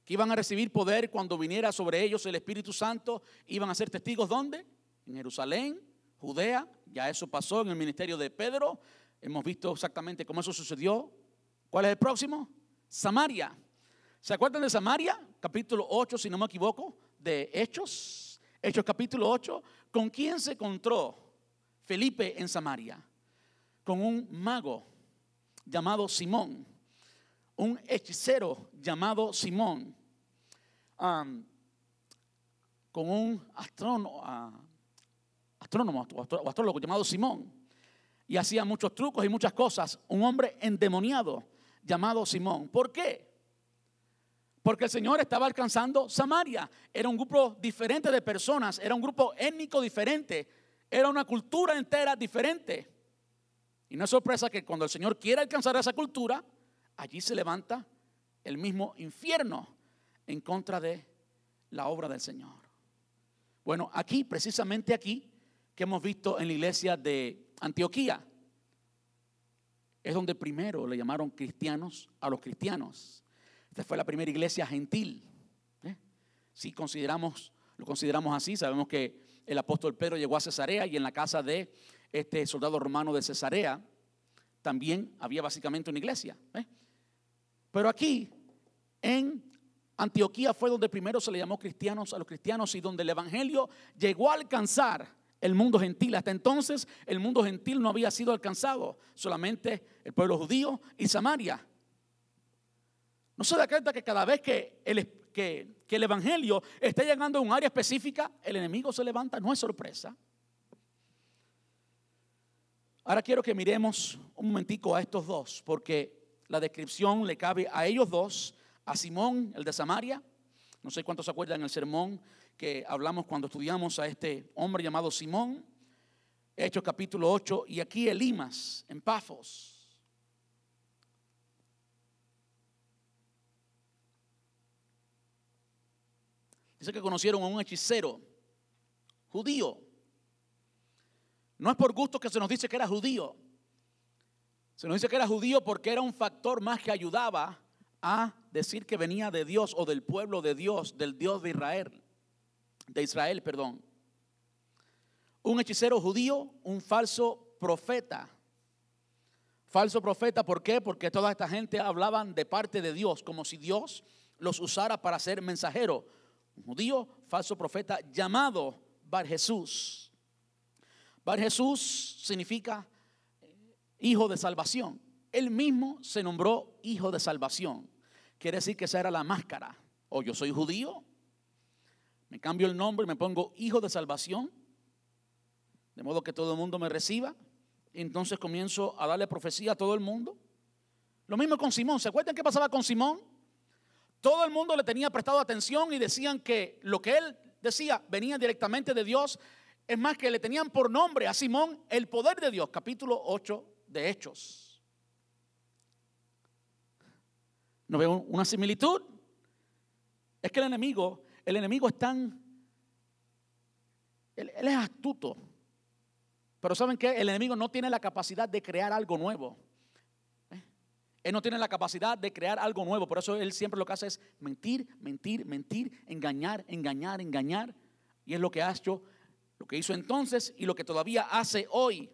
que iban a recibir poder cuando viniera sobre ellos el Espíritu Santo, iban a ser testigos ¿dónde? En Jerusalén, Judea, ya eso pasó en el ministerio de Pedro, hemos visto exactamente cómo eso sucedió. ¿Cuál es el próximo? Samaria. ¿Se acuerdan de Samaria? Capítulo 8, si no me equivoco, de Hechos. Hechos capítulo 8. ¿Con quién se encontró Felipe en Samaria? con un mago llamado Simón, un hechicero llamado Simón, con un astrónomo, astrónomo o astrólogo llamado Simón, y hacía muchos trucos y muchas cosas, un hombre endemoniado llamado Simón. ¿Por qué? Porque el Señor estaba alcanzando Samaria. Era un grupo diferente de personas, era un grupo étnico diferente, era una cultura entera diferente. Y no es sorpresa que cuando el Señor quiere alcanzar esa cultura, allí se levanta el mismo infierno en contra de la obra del Señor. Bueno, aquí, precisamente aquí, que hemos visto en la iglesia de Antioquía, es donde primero le llamaron cristianos a los cristianos. Esta fue la primera iglesia gentil. ¿eh? Si consideramos, lo consideramos así, sabemos que el apóstol Pedro llegó a Cesarea y en la casa de este soldado romano de Cesarea también había básicamente una iglesia. ¿eh? Pero aquí, en Antioquía, fue donde primero se le llamó cristianos a los cristianos y donde el evangelio llegó a alcanzar el mundo gentil. Hasta entonces el mundo gentil no había sido alcanzado, solamente el pueblo judío y Samaria. No se da cuenta que cada vez que el, que, el Evangelio está llegando a un área específica, el enemigo se levanta, no es sorpresa. Ahora quiero que miremos un momentico a estos dos, porque la descripción le cabe a ellos dos, a Simón, el de Samaria. No sé cuántos se acuerdan el sermón que hablamos cuando estudiamos a este hombre llamado Simón, Hechos capítulo 8, y aquí Elimas, en Pafos. Dice que conocieron a un hechicero judío. No es por gusto que se nos dice que era judío. Se nos dice que era judío porque era un factor más que ayudaba a decir que venía de Dios o del pueblo de Dios, del Dios de Israel de Israel, perdón. Un hechicero judío, un falso profeta. Falso profeta, ¿por qué? Porque toda esta gente hablaban de parte de Dios, como si Dios los usara para ser mensajero. Un judío, falso profeta, llamado Bar Jesús. Bar Jesús significa hijo de salvación. Él mismo se nombró hijo de salvación. Quiere decir que esa era la máscara. O yo soy judío me cambio el nombre me pongo hijo de salvación, de modo que todo el mundo me reciba. Entonces comienzo a darle profecía a todo el mundo. Lo mismo con Simón. ¿Se acuerdan qué pasaba con Simón? Todo el mundo le tenía prestado atención y decían que lo que él decía venía directamente de Dios. Es más, que le tenían por nombre a Simón el poder de Dios. Capítulo 8 de Hechos. ¿No veo una similitud? Es que el enemigo el enemigo es tan, él, es astuto. Pero ¿saben qué? El enemigo no tiene la capacidad de crear algo nuevo. ¿Eh? Él no tiene la capacidad de crear algo nuevo. Por eso él siempre lo que hace es mentir, mentir, mentir, engañar, engañar, engañar. Y es lo que ha hecho, lo que hizo entonces y lo que todavía hace hoy.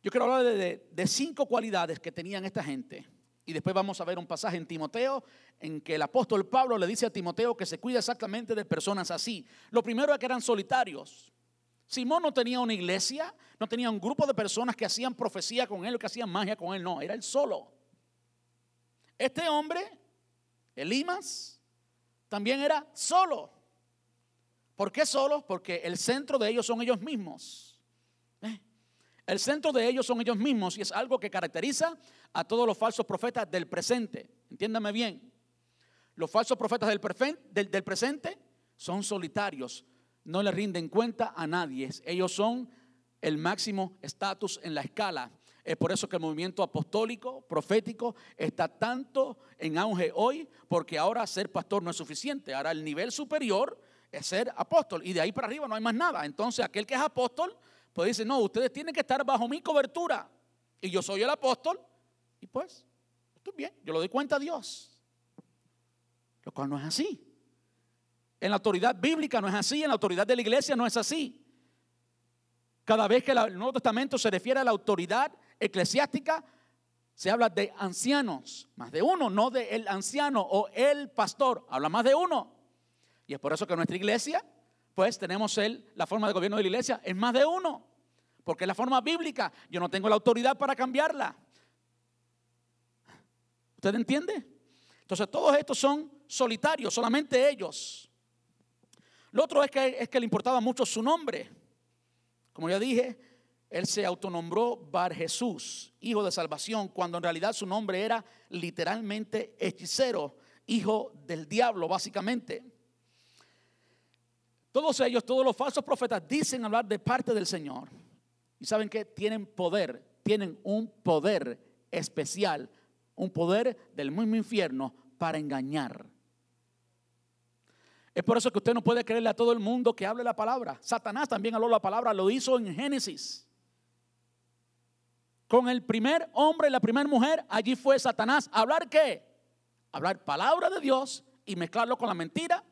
Yo quiero hablar de, de cinco cualidades que tenían esta gente y después vamos a ver un pasaje en Timoteo en que el apóstol Pablo le dice a Timoteo que se cuida exactamente de personas así. Lo primero es que eran solitarios. Simón no tenía una iglesia, no tenía un grupo de personas que hacían profecía con él o que hacían magia con él, no, era él solo. Este hombre, Elimas, también era solo. ¿Por qué solo? Porque el centro de ellos son ellos mismos. El centro de ellos son ellos mismos y es algo que caracteriza a todos los falsos profetas del presente. Entiéndame bien. Los falsos profetas del, presente son solitarios, no le rinden cuenta a nadie. Ellos son el máximo estatus en la escala. Es por eso que el movimiento apostólico, profético, está tanto en auge hoy, porque ahora ser pastor no es suficiente. Ahora el nivel superior es ser apóstol y de ahí para arriba no hay más nada. Entonces aquel que es apóstol pues dice, no, ustedes tienen que estar bajo mi cobertura. Y yo soy el apóstol. Y pues, estoy bien, yo lo doy cuenta a Dios. Lo cual no es así. En la autoridad bíblica no es así, en la autoridad de la iglesia no es así. Cada vez que el Nuevo Testamento se refiere a la autoridad eclesiástica, se habla de ancianos, más de uno, no de el anciano o el pastor, habla más de uno. Y es por eso que nuestra iglesia tenemos el, la forma de gobierno de la iglesia, es más de uno, porque es la forma bíblica. Yo no tengo la autoridad para cambiarla. ¿Usted entiende? Entonces todos estos son solitarios, solamente ellos. Lo otro es que, es que le importaba mucho su nombre. Como ya dije, él se autonombró Bar Jesús, hijo de salvación, cuando en realidad su nombre era literalmente hechicero, hijo del diablo, básicamente. Todos ellos, todos los falsos profetas dicen hablar de parte del Señor. Y saben que tienen poder, tienen un poder especial, un poder del mismo infierno para engañar. Es por eso que usted no puede creerle a todo el mundo que hable la palabra. Satanás también habló la palabra, lo hizo en Génesis. con el primer hombre y la primera mujer, allí fue Satanás. ¿Hablar qué? Hablar palabra de Dios y mezclarlo con la mentira,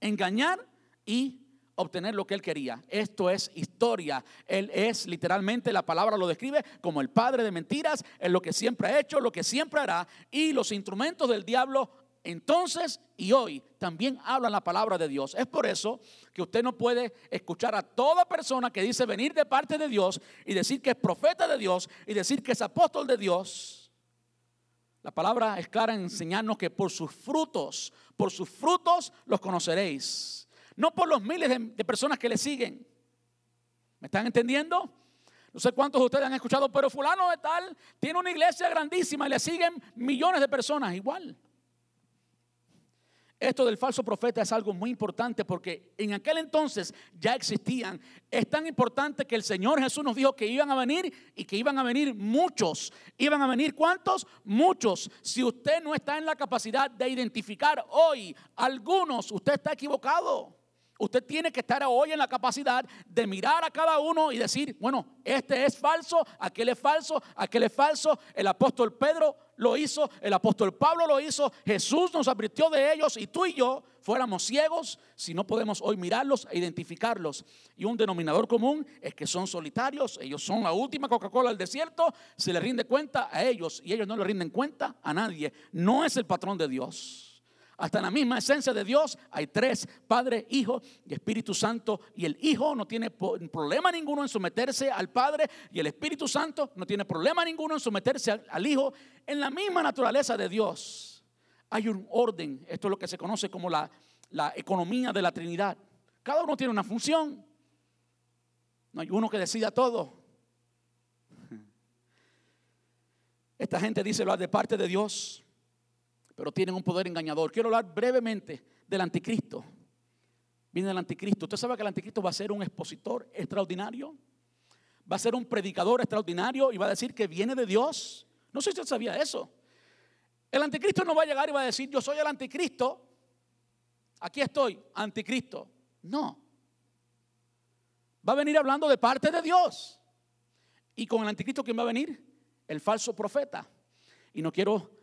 engañar y obtener lo que él quería. Esto es historia. Él es literalmente, la palabra lo describe como el padre de mentiras, es lo que siempre ha hecho, lo que siempre hará. Y los instrumentos del diablo entonces y hoy también hablan la palabra de Dios. Es por eso que usted no puede escuchar a toda persona que dice venir de parte de Dios y decir que es profeta de Dios y decir que es apóstol de Dios. La palabra es clara en enseñarnos que por sus frutos, por sus frutos los conoceréis no por los miles de, personas que le siguen. ¿Me están entendiendo? No sé cuántos de ustedes han escuchado, pero fulano de tal tiene una iglesia grandísima y le siguen millones de personas igual. Esto del falso profeta es algo muy importante porque en aquel entonces ya existían. Es tan importante que el Señor Jesús nos dijo que iban a venir y que iban a venir muchos. ¿Iban a venir cuántos? Muchos. Si usted no está en la capacidad de identificar hoy algunos, usted está equivocado. Usted tiene que estar hoy en la capacidad de mirar a cada uno y decir, bueno, este es falso, aquel es falso, aquel es falso. El apóstol Pedro lo hizo, el apóstol Pablo lo hizo, Jesús nos advirtió de ellos y tú y yo fuéramos ciegos si no podemos hoy mirarlos e identificarlos. Y un denominador común es que son solitarios, ellos son la última Coca-Cola del desierto, se le rinde cuenta a ellos y ellos no le rinden cuenta a nadie. No es el patrón de Dios. Hasta en la misma esencia de Dios hay tres, Padre, Hijo y Espíritu Santo. Y el Hijo no tiene problema ninguno en someterse al Padre y el Espíritu Santo no tiene problema ninguno en someterse al, Hijo. En la misma naturaleza de Dios hay un orden. Esto es lo que se conoce como la, la economía de la Trinidad. Cada uno tiene una función. No hay uno que decida todo. Esta gente dice lo de parte de Dios pero tienen un poder engañador. Quiero hablar brevemente del anticristo. Viene el anticristo. Usted sabe que el anticristo va a ser un expositor extraordinario. Va a ser un predicador extraordinario y va a decir que viene de Dios. No sé si usted sabía eso. El anticristo no va a llegar y va a decir, yo soy el anticristo. Aquí estoy, anticristo. No. Va a venir hablando de parte de Dios. Y con el anticristo, ¿quién va a venir? El falso profeta. Y no quiero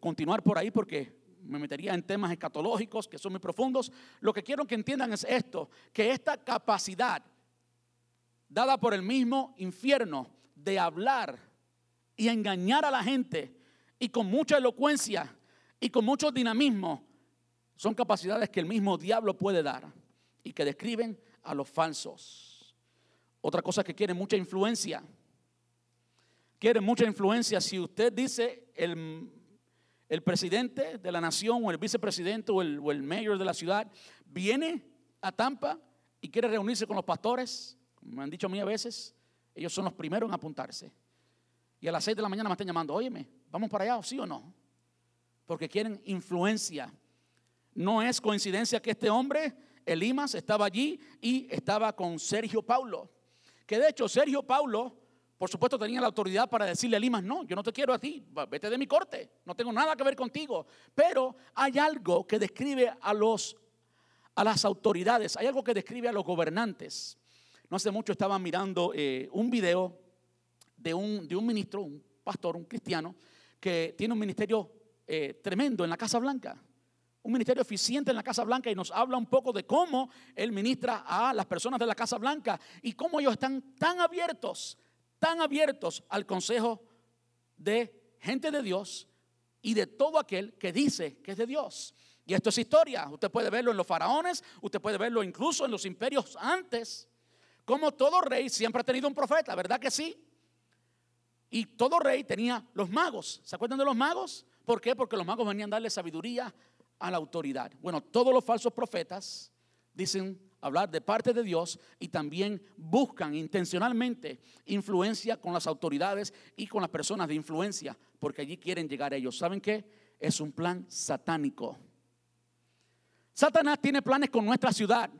continuar por ahí porque me metería en temas escatológicos que son muy profundos. Lo que quiero que entiendan es esto, que esta capacidad dada por el mismo infierno de hablar y engañar a la gente y con mucha elocuencia y con mucho dinamismo, son capacidades que el mismo diablo puede dar y que describen a los falsos. Otra cosa que quiere mucha influencia quiere mucha influencia. Si usted dice el, el presidente de la nación o el vicepresidente o el, o el mayor de la ciudad viene a Tampa y quiere reunirse con los pastores, me han dicho a veces, ellos son los primeros en apuntarse. Y a las 6 de la mañana me están llamando, óyeme, ¿vamos para allá, sí o no? Porque quieren influencia. No es coincidencia que este hombre, Elimas, estaba allí y estaba con Sergio Paulo. Que de hecho Sergio Paulo por supuesto tenía la autoridad para decirle a Limas, no, yo no te quiero a ti, vete de mi corte, no tengo nada que ver contigo. Pero hay algo que describe a, los, a las autoridades, hay algo que describe a los gobernantes. No hace mucho estaba mirando eh, un video de un, de un ministro, un pastor, un cristiano, que tiene un ministerio eh, tremendo en la Casa Blanca un ministerio eficiente en la Casa Blanca y nos habla un poco de cómo él ministra a las personas de la Casa Blanca y cómo ellos están tan abiertos están abiertos al consejo de gente de Dios y de todo aquel que dice que es de Dios. Y esto es historia. Usted puede verlo en los faraones, usted puede verlo incluso en los imperios antes. Como todo rey siempre ha tenido un profeta, ¿verdad que sí? Y todo rey tenía los magos. ¿Se acuerdan de los magos? ¿Por qué? Porque los magos venían a darle sabiduría a la autoridad. Bueno, todos los falsos profetas dicen hablar de parte de Dios y también buscan intencionalmente influencia con las autoridades y con las personas de influencia, porque allí quieren llegar ellos. ¿Saben qué? Es un plan satánico. Satanás tiene planes con nuestra ciudad.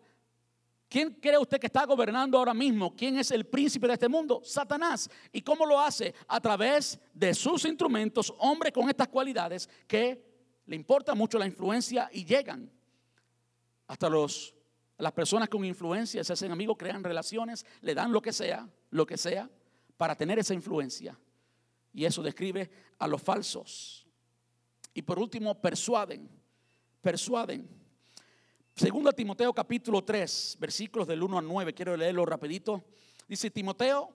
¿Quién cree usted que está gobernando ahora mismo? ¿Quién es el príncipe de este mundo? Satanás. ¿Y cómo lo hace? A través de sus instrumentos, hombres con estas cualidades que le importa mucho la influencia y llegan hasta los las personas con influencia se hacen amigos, crean relaciones, le dan lo que sea, lo que sea, para tener esa influencia. Y eso describe a los falsos. Y por último, persuaden, persuaden. Segundo Timoteo capítulo 3, versículos del 1 al 9, quiero leerlo rapidito. Dice Timoteo,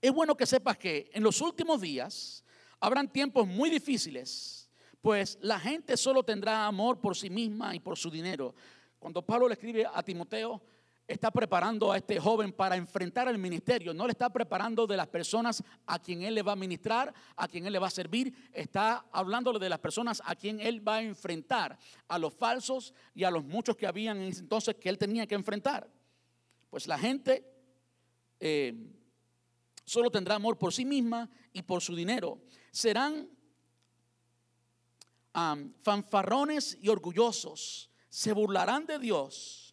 es bueno que sepas que en los últimos días habrán tiempos muy difíciles, pues la gente solo tendrá amor por sí misma y por su dinero. Cuando Pablo le escribe a Timoteo, está preparando a este joven para enfrentar el ministerio, no le está preparando de las personas a quien él le va a ministrar, a quien él le va a servir, está hablándole de las personas a quien él va a enfrentar, a los falsos y a los muchos que habían entonces que él tenía que enfrentar. Pues la gente eh, solo tendrá amor por sí misma y por su dinero. Serán fanfarrones y orgullosos, se burlarán de Dios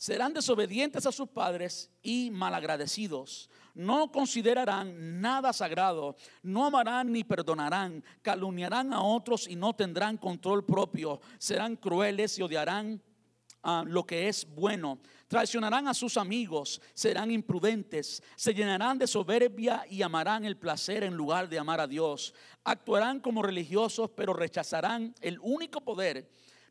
serán desobedientes a sus padres y malagradecidos. No considerarán nada sagrado, no amarán ni perdonarán, calumniarán a otros y no tendrán control propio, serán crueles y odiarán a lo que es bueno. Traicionarán a sus amigos, serán imprudentes, se llenarán de soberbia y amarán el placer en lugar de amar a Dios. Actuarán como religiosos, pero rechazarán el único poder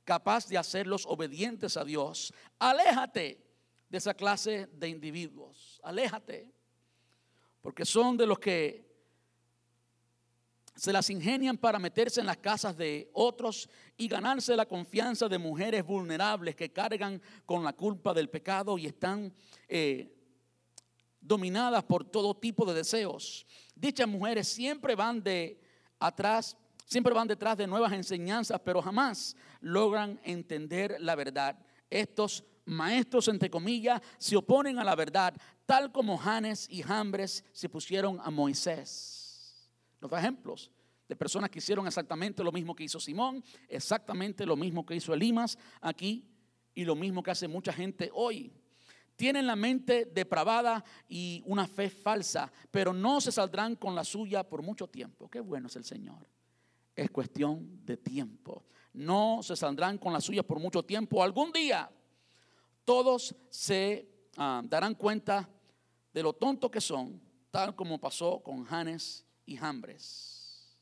capaz de hacerlos obedientes a Dios. Aléjate de esa clase de individuos. Aléjate. Porque son de los que se las ingenian para meterse en las casas de otros y ganarse la confianza de mujeres vulnerables que cargan con la culpa del pecado y están eh, dominadas por todo tipo de deseos. Dichas mujeres siempre van de atrás Siempre van detrás de nuevas enseñanzas, pero jamás logran entender la verdad. Estos maestros, entre comillas, se oponen a la verdad, tal como Janes y Jambres se pusieron a Moisés. Los ejemplos de personas que hicieron exactamente lo mismo que hizo Simón, exactamente lo mismo que hizo Elimas aquí y lo mismo que hace mucha gente hoy. Tienen la mente depravada y una fe falsa, pero no se saldrán con la suya por mucho tiempo. Qué bueno es el Señor es cuestión de tiempo. No se saldrán con las suyas por mucho tiempo. Algún día todos se ah, darán cuenta de lo tonto que son, tal como pasó con Janes y Jambres.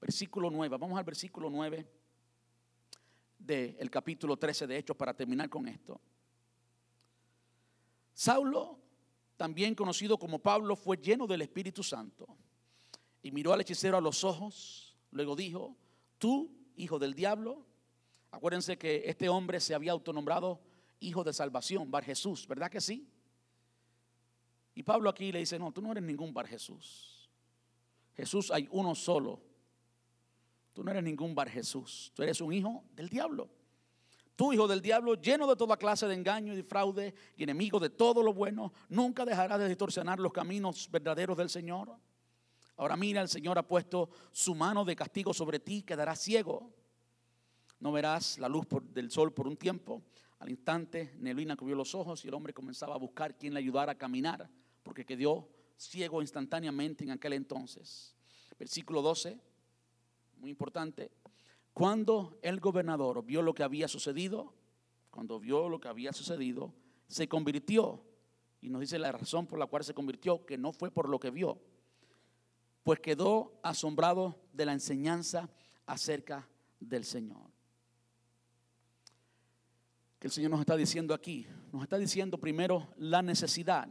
Versículo 9. Vamos al versículo 9 del capítulo 13 de Hechos para terminar con esto. Saulo, también conocido como Pablo, fue lleno del Espíritu Santo y miró al hechicero a los ojos Luego dijo, tú, hijo del diablo, acuérdense que este hombre se había autonombrado hijo de salvación, Bar Jesús, ¿verdad que sí? Y Pablo aquí le dice, no, tú no eres ningún Bar Jesús. Jesús hay uno solo. Tú no eres ningún Bar Jesús. Tú eres un hijo del diablo. Tú, hijo del diablo, lleno de toda clase de engaño y de fraude y enemigo de todo lo bueno, nunca dejarás de distorsionar los caminos verdaderos del Señor. Ahora mira, el Señor ha puesto su mano de castigo sobre ti, quedarás ciego. No verás la luz del sol por un tiempo. Al instante, Neblina cubrió los ojos y el hombre comenzaba a buscar quien le ayudara a caminar, porque quedó ciego instantáneamente en aquel entonces. Versículo 12, muy importante. Cuando el gobernador vio lo que había sucedido, cuando vio lo que había sucedido, se convirtió. Y nos dice la razón por la cual se convirtió, que no fue por lo que vio, pues quedó asombrado de la enseñanza acerca del Señor. Que el Señor nos está diciendo aquí, nos está diciendo primero la necesidad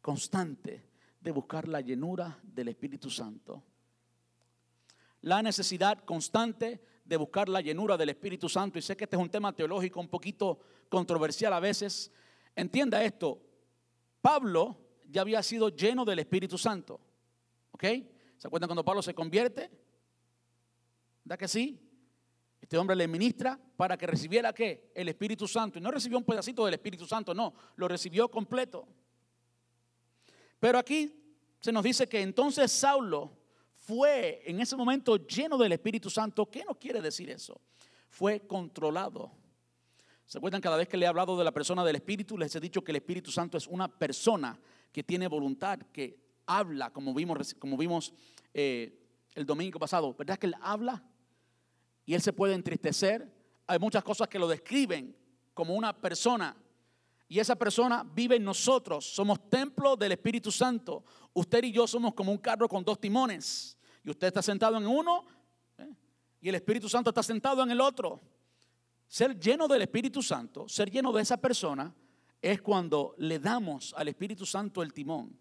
constante de buscar la llenura del Espíritu Santo. La necesidad constante de buscar la llenura del Espíritu Santo. Y sé que este es un tema teológico un poquito controversial a veces. Entienda esto, Pablo ya había sido lleno del Espíritu Santo. ¿Ok? ¿Se acuerdan cuando Pablo se convierte? ¿Da que sí? Este hombre le ministra para que recibiera qué? El Espíritu Santo. Y no recibió un pedacito del Espíritu Santo, no, lo recibió completo. Pero aquí se nos dice que entonces Saulo fue en ese momento lleno del Espíritu Santo. ¿Qué nos quiere decir eso? Fue controlado. ¿Se acuerdan cada vez que le he hablado de la persona del Espíritu? Les he dicho que el Espíritu Santo es una persona que tiene voluntad, que habla, como vimos, como vimos eh, el domingo pasado. ¿Verdad que Él habla? Y Él se puede entristecer. Hay muchas cosas que lo describen como una persona Y esa persona vive en nosotros. Somos templo del Espíritu Santo. Usted y yo somos como un carro con dos timones. Y usted está sentado en uno ¿eh? y el Espíritu Santo está sentado en el otro. Ser lleno del Espíritu Santo, ser lleno de esa persona, es cuando le damos al Espíritu Santo el timón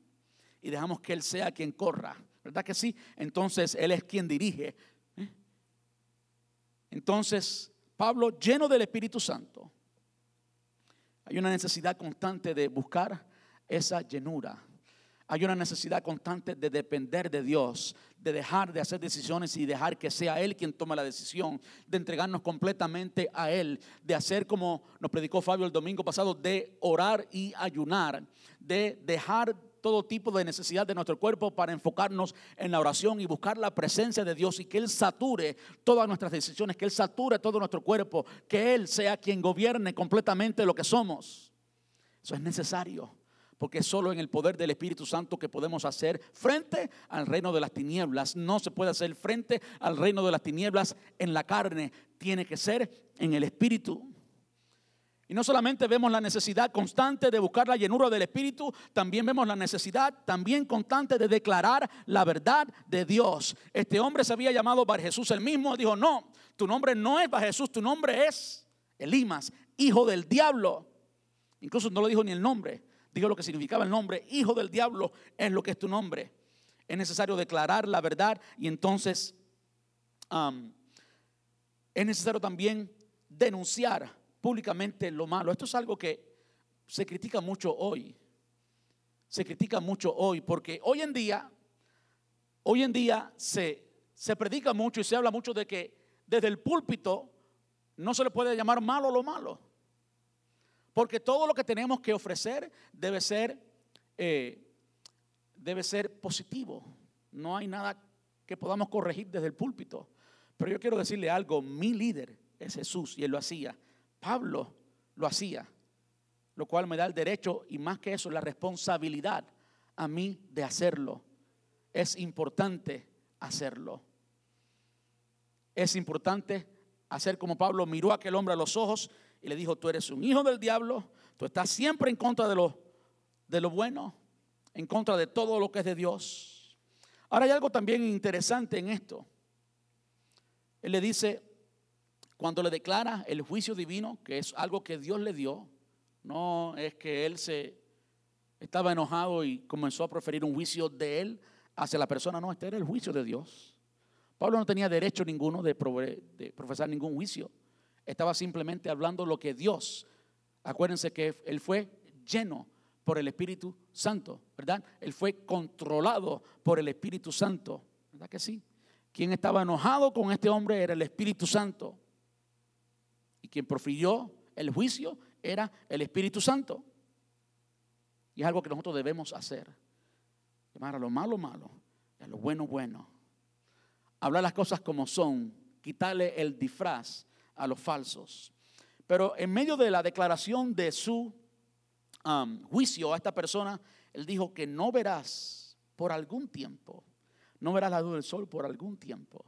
y dejamos que Él sea quien corra. ¿Verdad que sí? Entonces Él es quien dirige. ¿eh? Entonces, Pablo, lleno del Espíritu Santo, hay una necesidad constante de buscar esa llenura. Hay una necesidad constante de depender de Dios, de dejar de hacer decisiones y dejar que sea Él quien tome la decisión, de entregarnos completamente a Él, de hacer como nos predicó Fabio el domingo pasado, de orar y ayunar, de dejar todo tipo de necesidad de nuestro cuerpo para enfocarnos en la oración y buscar la presencia de Dios y que Él sature todas nuestras decisiones, que Él sature todo nuestro cuerpo, que Él sea quien gobierne completamente lo que somos. Eso es necesario, porque solo en el poder del Espíritu Santo que podemos hacer frente al reino de las tinieblas. No se puede hacer frente al reino de las tinieblas en la carne, tiene que ser en el Espíritu. Y no solamente vemos la necesidad constante de buscar la llenura del Espíritu, también vemos la necesidad también constante de declarar la verdad de Dios. Este hombre se había llamado Bar Jesús el mismo, dijo, no, tu nombre no es Bar Jesús, tu nombre es Elimas, hijo del diablo. Incluso no lo dijo ni el nombre, dijo lo que significaba el nombre, hijo del diablo es lo que es tu nombre. Es necesario declarar la verdad y entonces es necesario también denunciar públicamente lo malo. Esto es algo que se critica mucho hoy. Se critica mucho hoy porque hoy en día, hoy en día se, se predica mucho y se habla mucho de que desde el púlpito no se le puede llamar malo lo malo. Porque todo lo que tenemos que ofrecer debe ser, eh, debe ser positivo. No hay nada que podamos corregir desde el púlpito. Pero yo quiero decirle algo, mi líder es Jesús y él lo hacía. Pablo lo hacía, lo cual me da el derecho y más que eso, la responsabilidad a mí de hacerlo. Es importante hacerlo. Es importante hacer como Pablo miró a aquel hombre a los ojos y le dijo, tú eres un hijo del diablo, tú estás siempre en contra de lo, de lo bueno, en contra de todo lo que es de Dios. Ahora hay algo también interesante en esto. Él le dice, cuando le declara el juicio divino, que es algo que Dios le dio, no es que él se estaba enojado y comenzó a proferir un juicio de él hacia la persona, no, este era el juicio de Dios. Pablo no tenía derecho ninguno de, de profesar ningún juicio, estaba simplemente hablando lo que Dios, acuérdense que él fue lleno por el Espíritu Santo, ¿verdad? Él fue controlado por el Espíritu Santo, ¿verdad que sí? Quien estaba enojado con este hombre era el Espíritu Santo. Y quien profirió el juicio era el Espíritu Santo. Y es algo que nosotros debemos hacer. Llamar a lo malo malo, a lo bueno bueno. Hablar las cosas como son, quitarle el disfraz a los falsos. Pero en medio de la declaración de su um, juicio a esta persona, él dijo que no verás por algún tiempo, no verás la luz del sol por algún tiempo.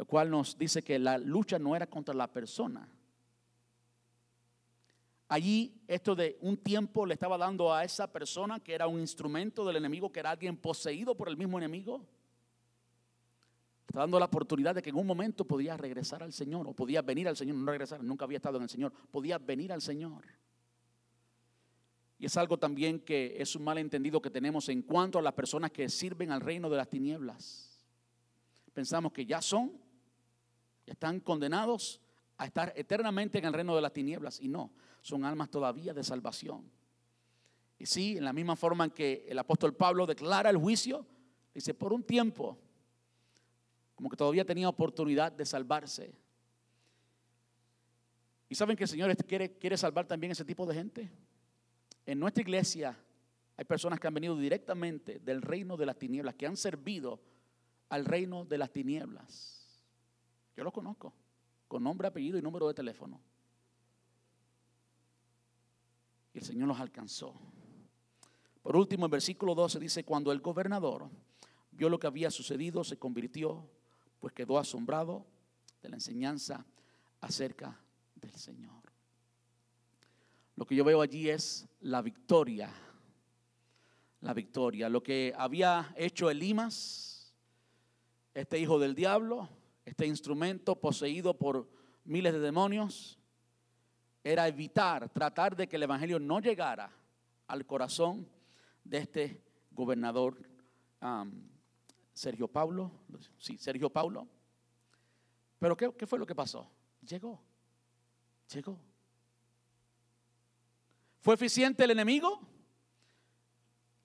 Lo cual nos dice que la lucha no era contra la persona. Allí esto de un tiempo le estaba dando a esa persona que era un instrumento del enemigo, que era alguien poseído por el mismo enemigo. Está dando la oportunidad de que en un momento podía regresar al Señor o podía venir al Señor, no regresar, nunca había estado en el Señor, podía venir al Señor. Y es algo también que es un malentendido que tenemos en cuanto a las personas que sirven al reino de las tinieblas. Pensamos que ya son están condenados a estar eternamente en el reino de las tinieblas y no, son almas todavía de salvación. Y sí, en la misma forma en que el apóstol Pablo declara el juicio, dice, por un tiempo, como que todavía tenía oportunidad de salvarse. ¿Y saben que el Señor quiere, quiere salvar también ese tipo de gente? En nuestra iglesia hay personas que han venido directamente del reino de las tinieblas, que han servido al reino de las tinieblas. Yo los conozco, con nombre, apellido y número de teléfono. Y el Señor los alcanzó. Por último, el versículo 12 dice, cuando el gobernador vio lo que había sucedido, se convirtió, pues quedó asombrado de la enseñanza acerca del Señor. Lo que yo veo allí es la victoria. La victoria. Lo que había hecho Elimas, este hijo del diablo, este instrumento poseído por miles de demonios, era evitar, tratar de que el Evangelio no llegara al corazón de este gobernador Sergio Paulo. Sí, Sergio Paulo. Pero ¿qué, ¿qué fue lo que pasó? Llegó. Llegó. ¿Fue eficiente el enemigo?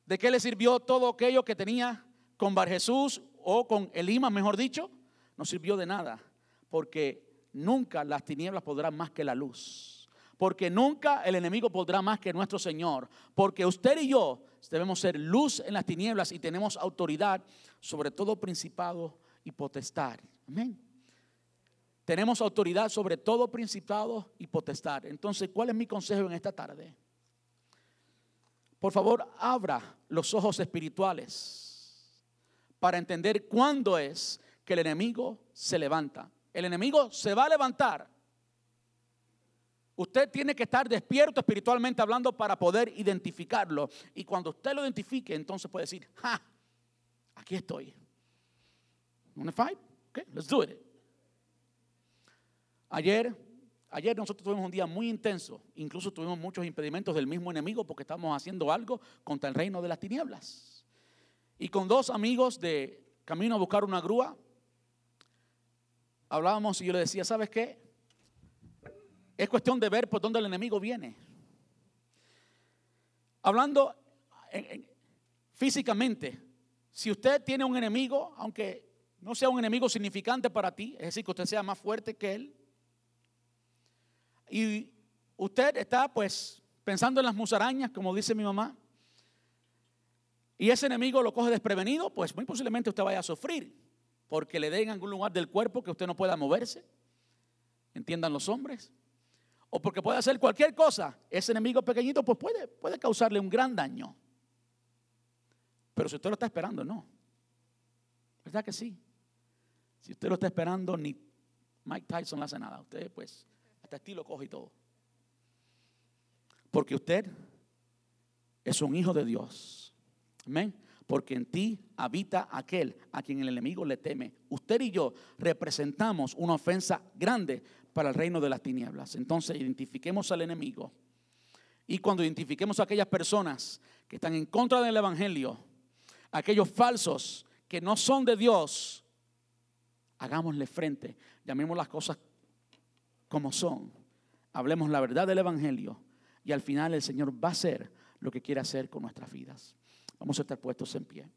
¿De qué le sirvió todo aquello que tenía con Bar Jesús o con Elima, mejor dicho? No sirvió de nada, porque nunca las tinieblas podrán más que la luz. Porque nunca el enemigo podrá más que nuestro Señor. Porque usted y yo debemos ser luz en las tinieblas y tenemos autoridad sobre todo principado y potestad. Amén. Tenemos autoridad sobre todo principado y potestad. Entonces, ¿cuál es mi consejo en esta tarde? Por favor, abra los ojos espirituales para entender cuándo es que el enemigo se levanta. El enemigo se va a levantar. Usted tiene que estar despierto espiritualmente hablando para poder identificarlo. Y cuando usted lo identifique, entonces puede decir, ¡ja! Aquí estoy. ¿Wanna fight? Okay, let's do it. Ayer Ayer nosotros tuvimos un día muy intenso, incluso tuvimos muchos impedimentos del mismo enemigo porque estábamos haciendo algo contra el reino de las tinieblas. Y con dos amigos de camino a buscar una grúa, hablábamos y yo le decía, ¿sabes qué? Es cuestión de ver por dónde el enemigo viene. Hablando físicamente, si usted tiene un enemigo, aunque no sea un enemigo significante para ti, es decir, que usted sea más fuerte que él, y usted está pues pensando en las musarañas, como dice mi mamá, y ese enemigo lo coge desprevenido, pues muy posiblemente usted vaya a sufrir, porque le den en algún lugar del cuerpo que usted no pueda moverse, entiendan los hombres, o porque puede hacer cualquier cosa, ese enemigo pequeñito pues puede, puede causarle un gran daño. Pero si usted lo está esperando, no. ¿Verdad que sí? Si usted lo está esperando, ni Mike Tyson le hace nada. Usted pues hasta estilo coge y todo. Porque usted es un hijo de Dios. Amén. Porque en ti habita aquel a quien el enemigo le teme. Usted y yo representamos una ofensa grande para el reino de las tinieblas. Entonces identifiquemos al enemigo. Y cuando identifiquemos a aquellas personas que están en contra del Evangelio, aquellos falsos que no son de Dios, hagámosle frente, llamemos las cosas como son. Hablemos la verdad del Evangelio y al final el Señor va a hacer lo que quiere hacer con nuestras vidas. Vamos a estar puestos en pie.